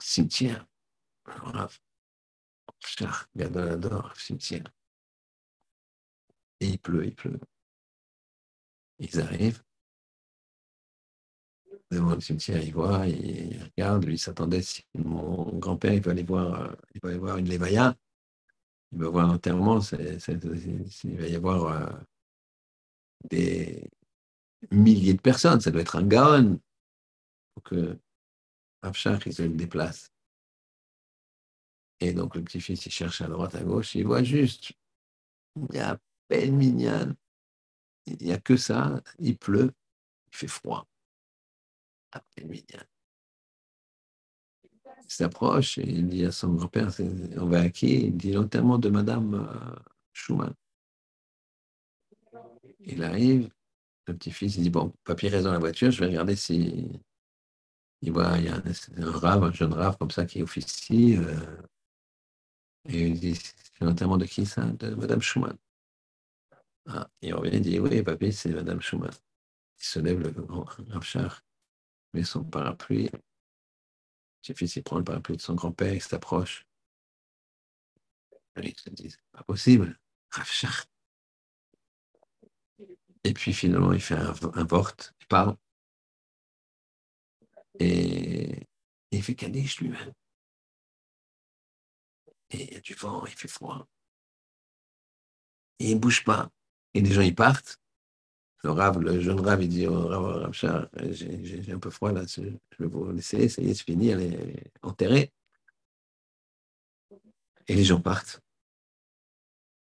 Cimetière. Rav. Gadol cimetière. Et il pleut, il pleut. Ils arrivent devant le cimetière, il voit, il regarde, lui s'attendait si mon grand-père il va aller voir, euh, il va aller voir une lévaya, il va voir l'enterrement, il va y avoir euh, des milliers de personnes, ça doit être un gaon pour que Abshach il se déplace. Et donc le petit-fils il cherche à droite, à gauche, il voit juste, il y a à peine mignonne, il n'y a que ça, il pleut, il fait froid. Il s'approche et il dit à son grand-père, on va à qui? Il dit l'enterrement de Madame euh, Schumann. Il arrive, le petit-fils, il dit, bon, papy reste dans la voiture, je vais regarder si... Il voit, il y a un, rave, un jeune rave comme ça qui officie. Euh, et il dit, c'est l'enterrement de qui ça? De Madame Schumann. Ah, il revient et dit, oui, papy, c'est Madame Schumann. Il se lève, le grand char met son parapluie. J'ai fils, il prend le parapluie de son grand-père, il s'approche. Il se dit, pas possible. Et puis finalement, il fait un, un porte, il parle. Et il fait Kaddish lui-même. Et il y a du vent, il fait froid. Et il ne bouge pas. Et les gens, ils partent le rave, le jeune rave, il dit au rave, j'ai un peu froid là, je vais vous laisser, ça y est, c'est fini, elle est enterrée. Et les gens partent.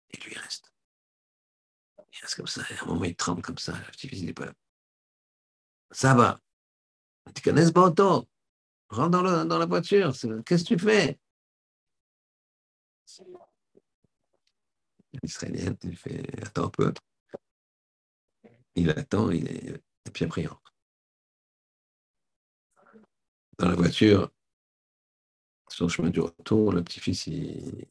Et lui, il reste. Il reste comme ça, et à un moment, il tremble comme ça, le petit fils, il dit pas. Ça va. Tu connais ce bateau Rentre dans, la voiture, qu'est-ce que tu fais? L'Israélien, il fait Attends un peu il attend, il est... et puis après il rentre. Dans la voiture, sur le chemin du retour, le petit-fils, il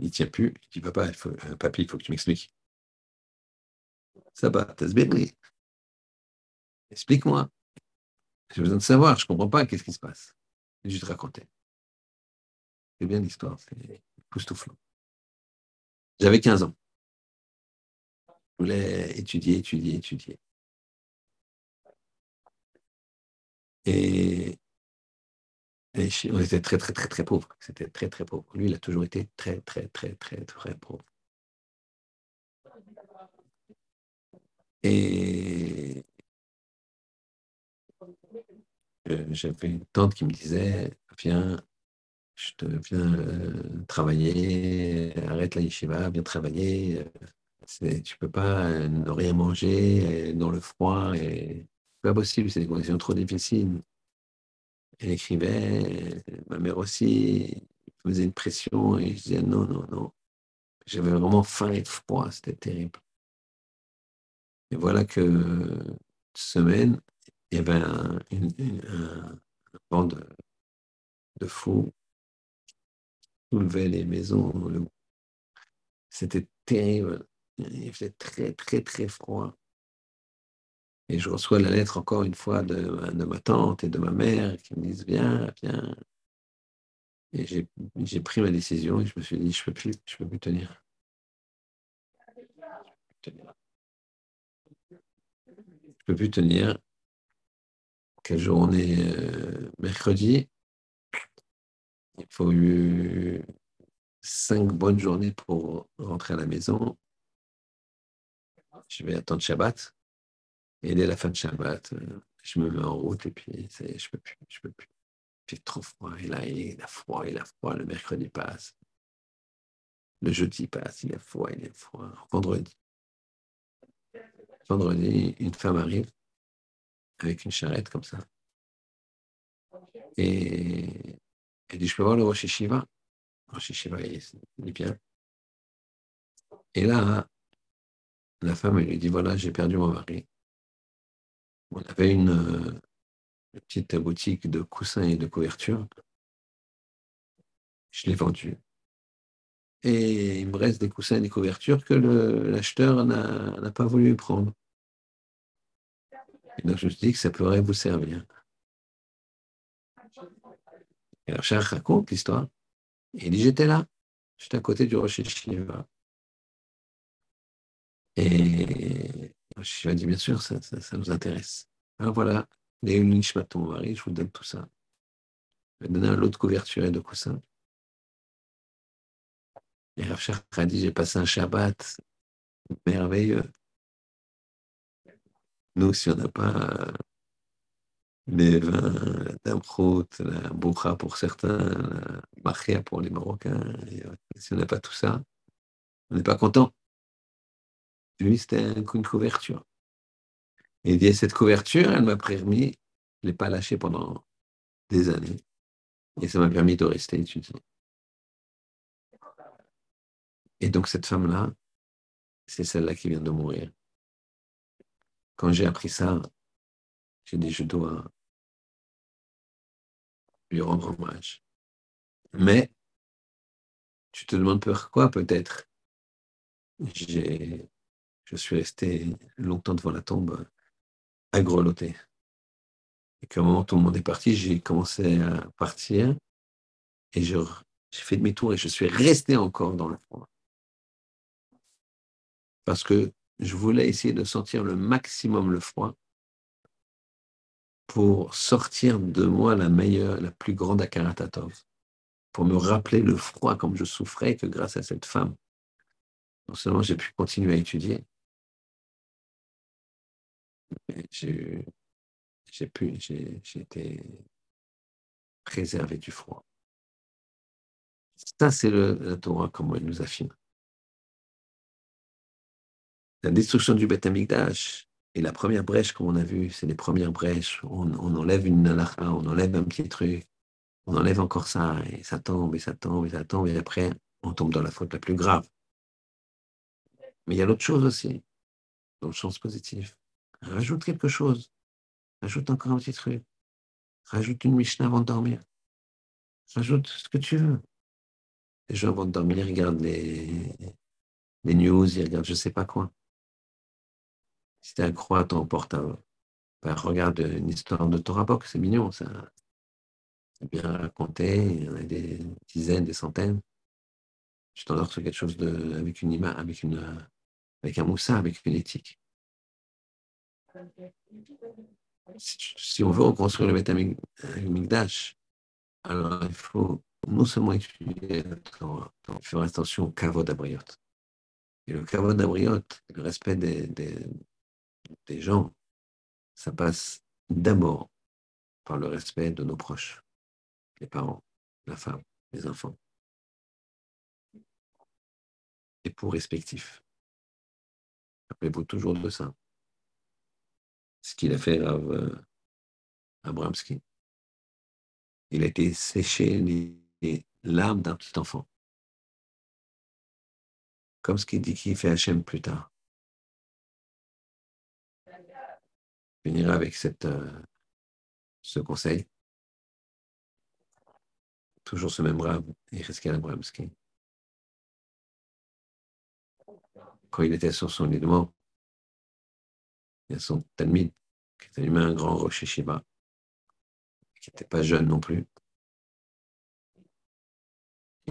ne tient plus. Il dit Papa, il euh, papy, il faut que tu m'expliques. Ça va, t'as Explique-moi. J'ai besoin de savoir, je ne comprends pas qu'est-ce qui se passe? Je vais te raconter. C'est bien l'histoire, c'est époustouflant. J'avais 15 ans. Je voulais étudier, étudier, étudier. Et, on était très, très, très, très pauvres. C'était très, très pauvre. Lui, il a toujours été très, très, très, très, très pauvre. Et j'avais une tante qui me disait, viens, je te viens euh, travailler, arrête la yeshiva, viens travailler, euh, tu peux pas euh, ne rien manger dans le froid. Et... C'est pas possible, c'est des conditions trop difficiles. Elle écrivait, ma mère aussi faisait une pression et je disais non, non, non. J'avais vraiment faim et froid, c'était terrible. Et voilà que une semaine, il y avait un, un, vent de, de fou qui soulevait les maisons. C'était terrible. Il faisait très, très, très froid. Et je reçois la lettre encore une fois de, de ma tante et de ma mère qui me disent Viens, viens. Et j'ai- pris ma décision et je me suis dit Je ne peux plus, je peux plus tenir. Je peux plus tenir. Quelle journée euh, Mercredi. Il faut eu cinq bonnes journées pour rentrer à la maison. Je vais attendre Shabbat. Et dès la fin de Shabbat, euh, je me mets en route et puis je peux plus, je peux plus. Il fait trop froid. Et là, il a froid, il a froid. Le mercredi passe. Le jeudi passe, il a froid, il a froid. Vendredi. Vendredi, une femme arrive avec une charrette comme ça. Et elle dit, je peux voir le Rosh Hashiva Le Hashiva, il est, bien. Et là, la femme, elle lui dit, voilà, j'ai perdu mon mari. On avait une, une petite boutique de coussins et de couvertures. Je l'ai vendue. Et il me reste des coussins et des couvertures que l'acheteur n'a pas voulu prendre. Et donc je me suis dit que ça pourrait vous servir. Et alors raconte l'histoire. Il dit J'étais là, j'étais à côté du Rocher Shiva. Et Hashiva dit Bien sûr, ça, nous intéresse. Alors voilà, il y a une Nishmat de mon mari, je vous donne tout ça. Je vais donner un lot de couverture et de coussins. Et Rav a dit J'ai passé un Shabbat merveilleux. Nous, si on n'a pas les vins, la la boucha pour certains, la machia pour les Marocains, euh, si on n'a pas tout ça, on n'est pas content. Lui, c'était un- une couverture. Et il dit, cette couverture, elle m'a permis, je ne l'ai pas lâchée pendant des années. Et ça m'a permis de rester étudiant. Et donc, cette femme-là, c'est celle-là qui vient de mourir. Quand j'ai appris ça, j'ai dit, je dois lui rendre hommage. Mais, tu te demandes pourquoi, peut-être? Je suis resté longtemps devant la tombe, agrelotté. Et qu'à un moment, tout le monde est parti, j'ai commencé à partir et j'ai fait demi-tour et je suis resté encore dans le froid. Parce que je voulais essayer de sentir le maximum le froid pour sortir de moi la meilleure, la plus grande Akaratatov, pour me rappeler le froid comme je souffrais que grâce à cette femme, non seulement j'ai pu continuer à étudier, mais j'ai pu, j'ai été préservé du froid. Ça, c'est la Torah, comment elle nous affine. La destruction du Beth Amikdash et la première brèche, comme on a vu, c'est les premières brèches. On, enlève une halakha, on enlève un petit truc, on enlève encore ça, et ça tombe, et ça tombe, et ça tombe, et après, on tombe dans la faute la plus grave. Mais il y a l'autre chose aussi, dans le sens positif. Rajoute quelque chose. Rajoute encore un petit truc. Rajoute une Mishnah avant de dormir. Rajoute ce que tu veux. Les gens avant de dormir, ils regardent les, les news, ils regardent je ne sais pas quoi. Si tu as croix ton portable, ben, regarde une histoire de Torah Box, c'est mignon, ça. C'est bien raconté, il y en a des dizaines, des centaines. Tu t'endors sur quelque chose de, avec une image, avec une, avec un moussa, avec une éthique. Si, on veut reconstruire le Amikdash, alors il faut non seulement étudier faire attention au kavod abriot. Et le kavod abriot, le respect des, des gens, ça passe d'abord par le respect de nos proches, les parents, la femme, les enfants. Et pour respectif. Rappelez-vous toujours de ça. Ce qu'il a fait Rav euh, Abramski. Il a été séché les larmes d'un petit enfant. Comme ce qu'il dit qu'il fait Hachem plus tard. Finirai avec cette, euh, ce conseil. Toujours ce même Rav, Yereskel Abramski. Quand il était sur son lit de mort, Il y a son Talmud, qui était un grand Rosh Shiva, qui n'était pas jeune non plus.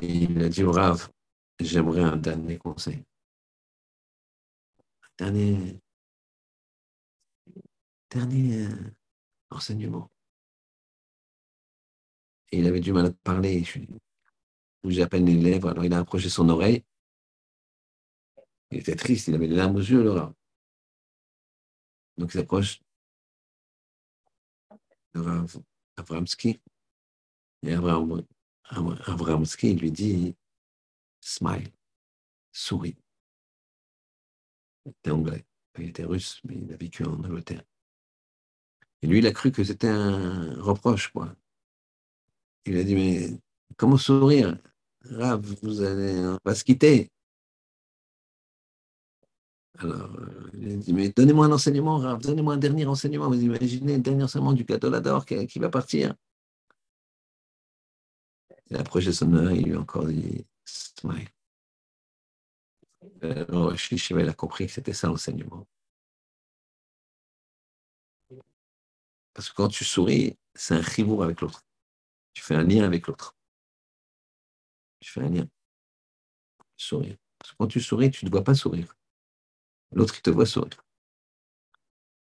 Il a dit au Rav, j'aimerais un dernier conseil. Un dernier, dernier euh, enseignement. Et il avait du mal à parler. Peine les lèvres, alors il a approché son oreille. Il était triste, il avait les larmes aux yeux, Laura. Donc il s'approche de Rav Abramski. Et Abraham, Abramski lui dit Smile, souris. Il était anglais, il était russe, mais il a vécu en Angleterre. Et lui, il a cru que c'était un reproche, quoi. Il a dit, mais comment sourire? Rav, vous allez, on va se quitter. Alors, euh, il a dit, mais donnez-moi un enseignement, Rav, donnez-moi un dernier enseignement. Vous imaginez le dernier enseignement du Cadolador qui, qui va partir. Il a approché son il lui a encore dit, smile. Alors, Shiva, il a compris que c'était ça l'enseignement. Parce que quand tu souris, c'est un chivour avec l'autre. Tu fais un lien avec l'autre. Tu fais un lien. Sourire. Parce que quand tu souris, tu ne dois pas sourire. L'autre, il te voit sourire.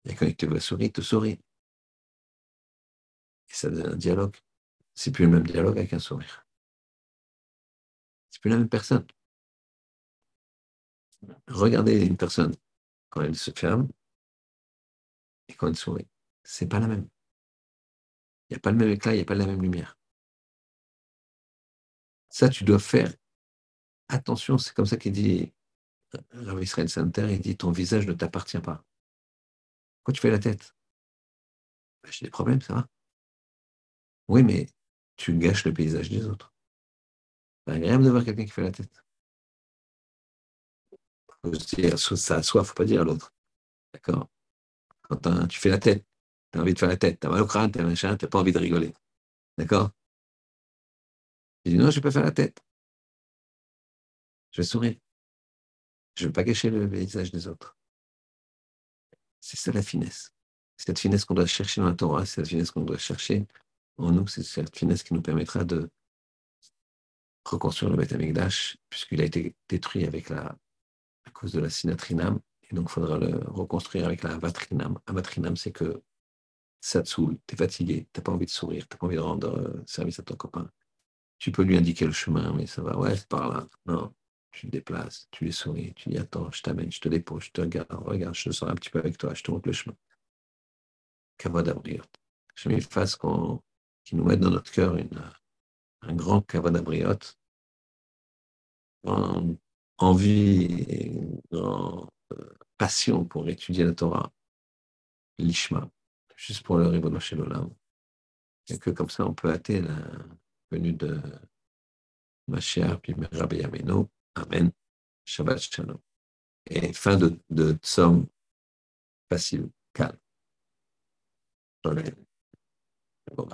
Et quand il te voit sourire, il te sourit. Et ça donne un dialogue. C'est plus le même dialogue avec un sourire. C'est plus la même personne. Regardez une personne quand elle se ferme et quand elle sourit. C'est pas la même. Il n'y a pas le même éclat, il n'y a pas la même lumière. Ça, tu dois faire attention. C'est comme ça qu'il dit, Rav Israël Santer, il dit ton visage ne t'appartient pas. Quand tu fais la tête, ben, j'ai des problèmes, ça va. Oui, mais tu gâches le paysage des autres. C'est agréable de voir quelqu'un qui fait la tête. Faut dire ça à soi, il ne faut pas dire à l'autre. D'accord? Quand tu fais la tête, tu as envie de faire la tête, tu as mal au crâne, tu machin, tu n'as pas envie de rigoler. D'accord? Il dit non, je ne vais pas faire la tête. Je vais sourire. Je ne veux pas gâcher le visage des autres. C'est ça la finesse. Cette finesse qu'on doit chercher dans la Torah, c'est cette finesse qu'on doit chercher en nous, c'est cette finesse qui nous permettra de reconstruire le Beth Amikdash, puisqu'il a été détruit avec la, à cause de la sinatrinam, et donc il faudra le reconstruire avec la avatrinam. Avatrinam, c'est que ça te saoule, tu es fatigué, tu n'as pas envie de sourire, tu n'as pas envie de rendre euh, service à ton copain. Tu peux lui indiquer le chemin, mais ça va, ouais, c'est par là. Non, tu te déplaces, tu lui souris, tu dis attends, je t'amène, je te dépose, je te regarde, regarde, je sors un petit peu avec toi, je te montre le chemin. Kavod abriot. Je mets face qui nous met dans notre cœur un grand kavod abriot, une envie et une grande euh, passion pour étudier la Torah, l'ishma juste pour le Ribono chez l'Olam. Et que comme ça, on peut atteindre la venue de Mashiach, puis Rabbi Yameno. Amen. Shabbat Shalom. Et fin de, de Tzom facile, calme. Bon,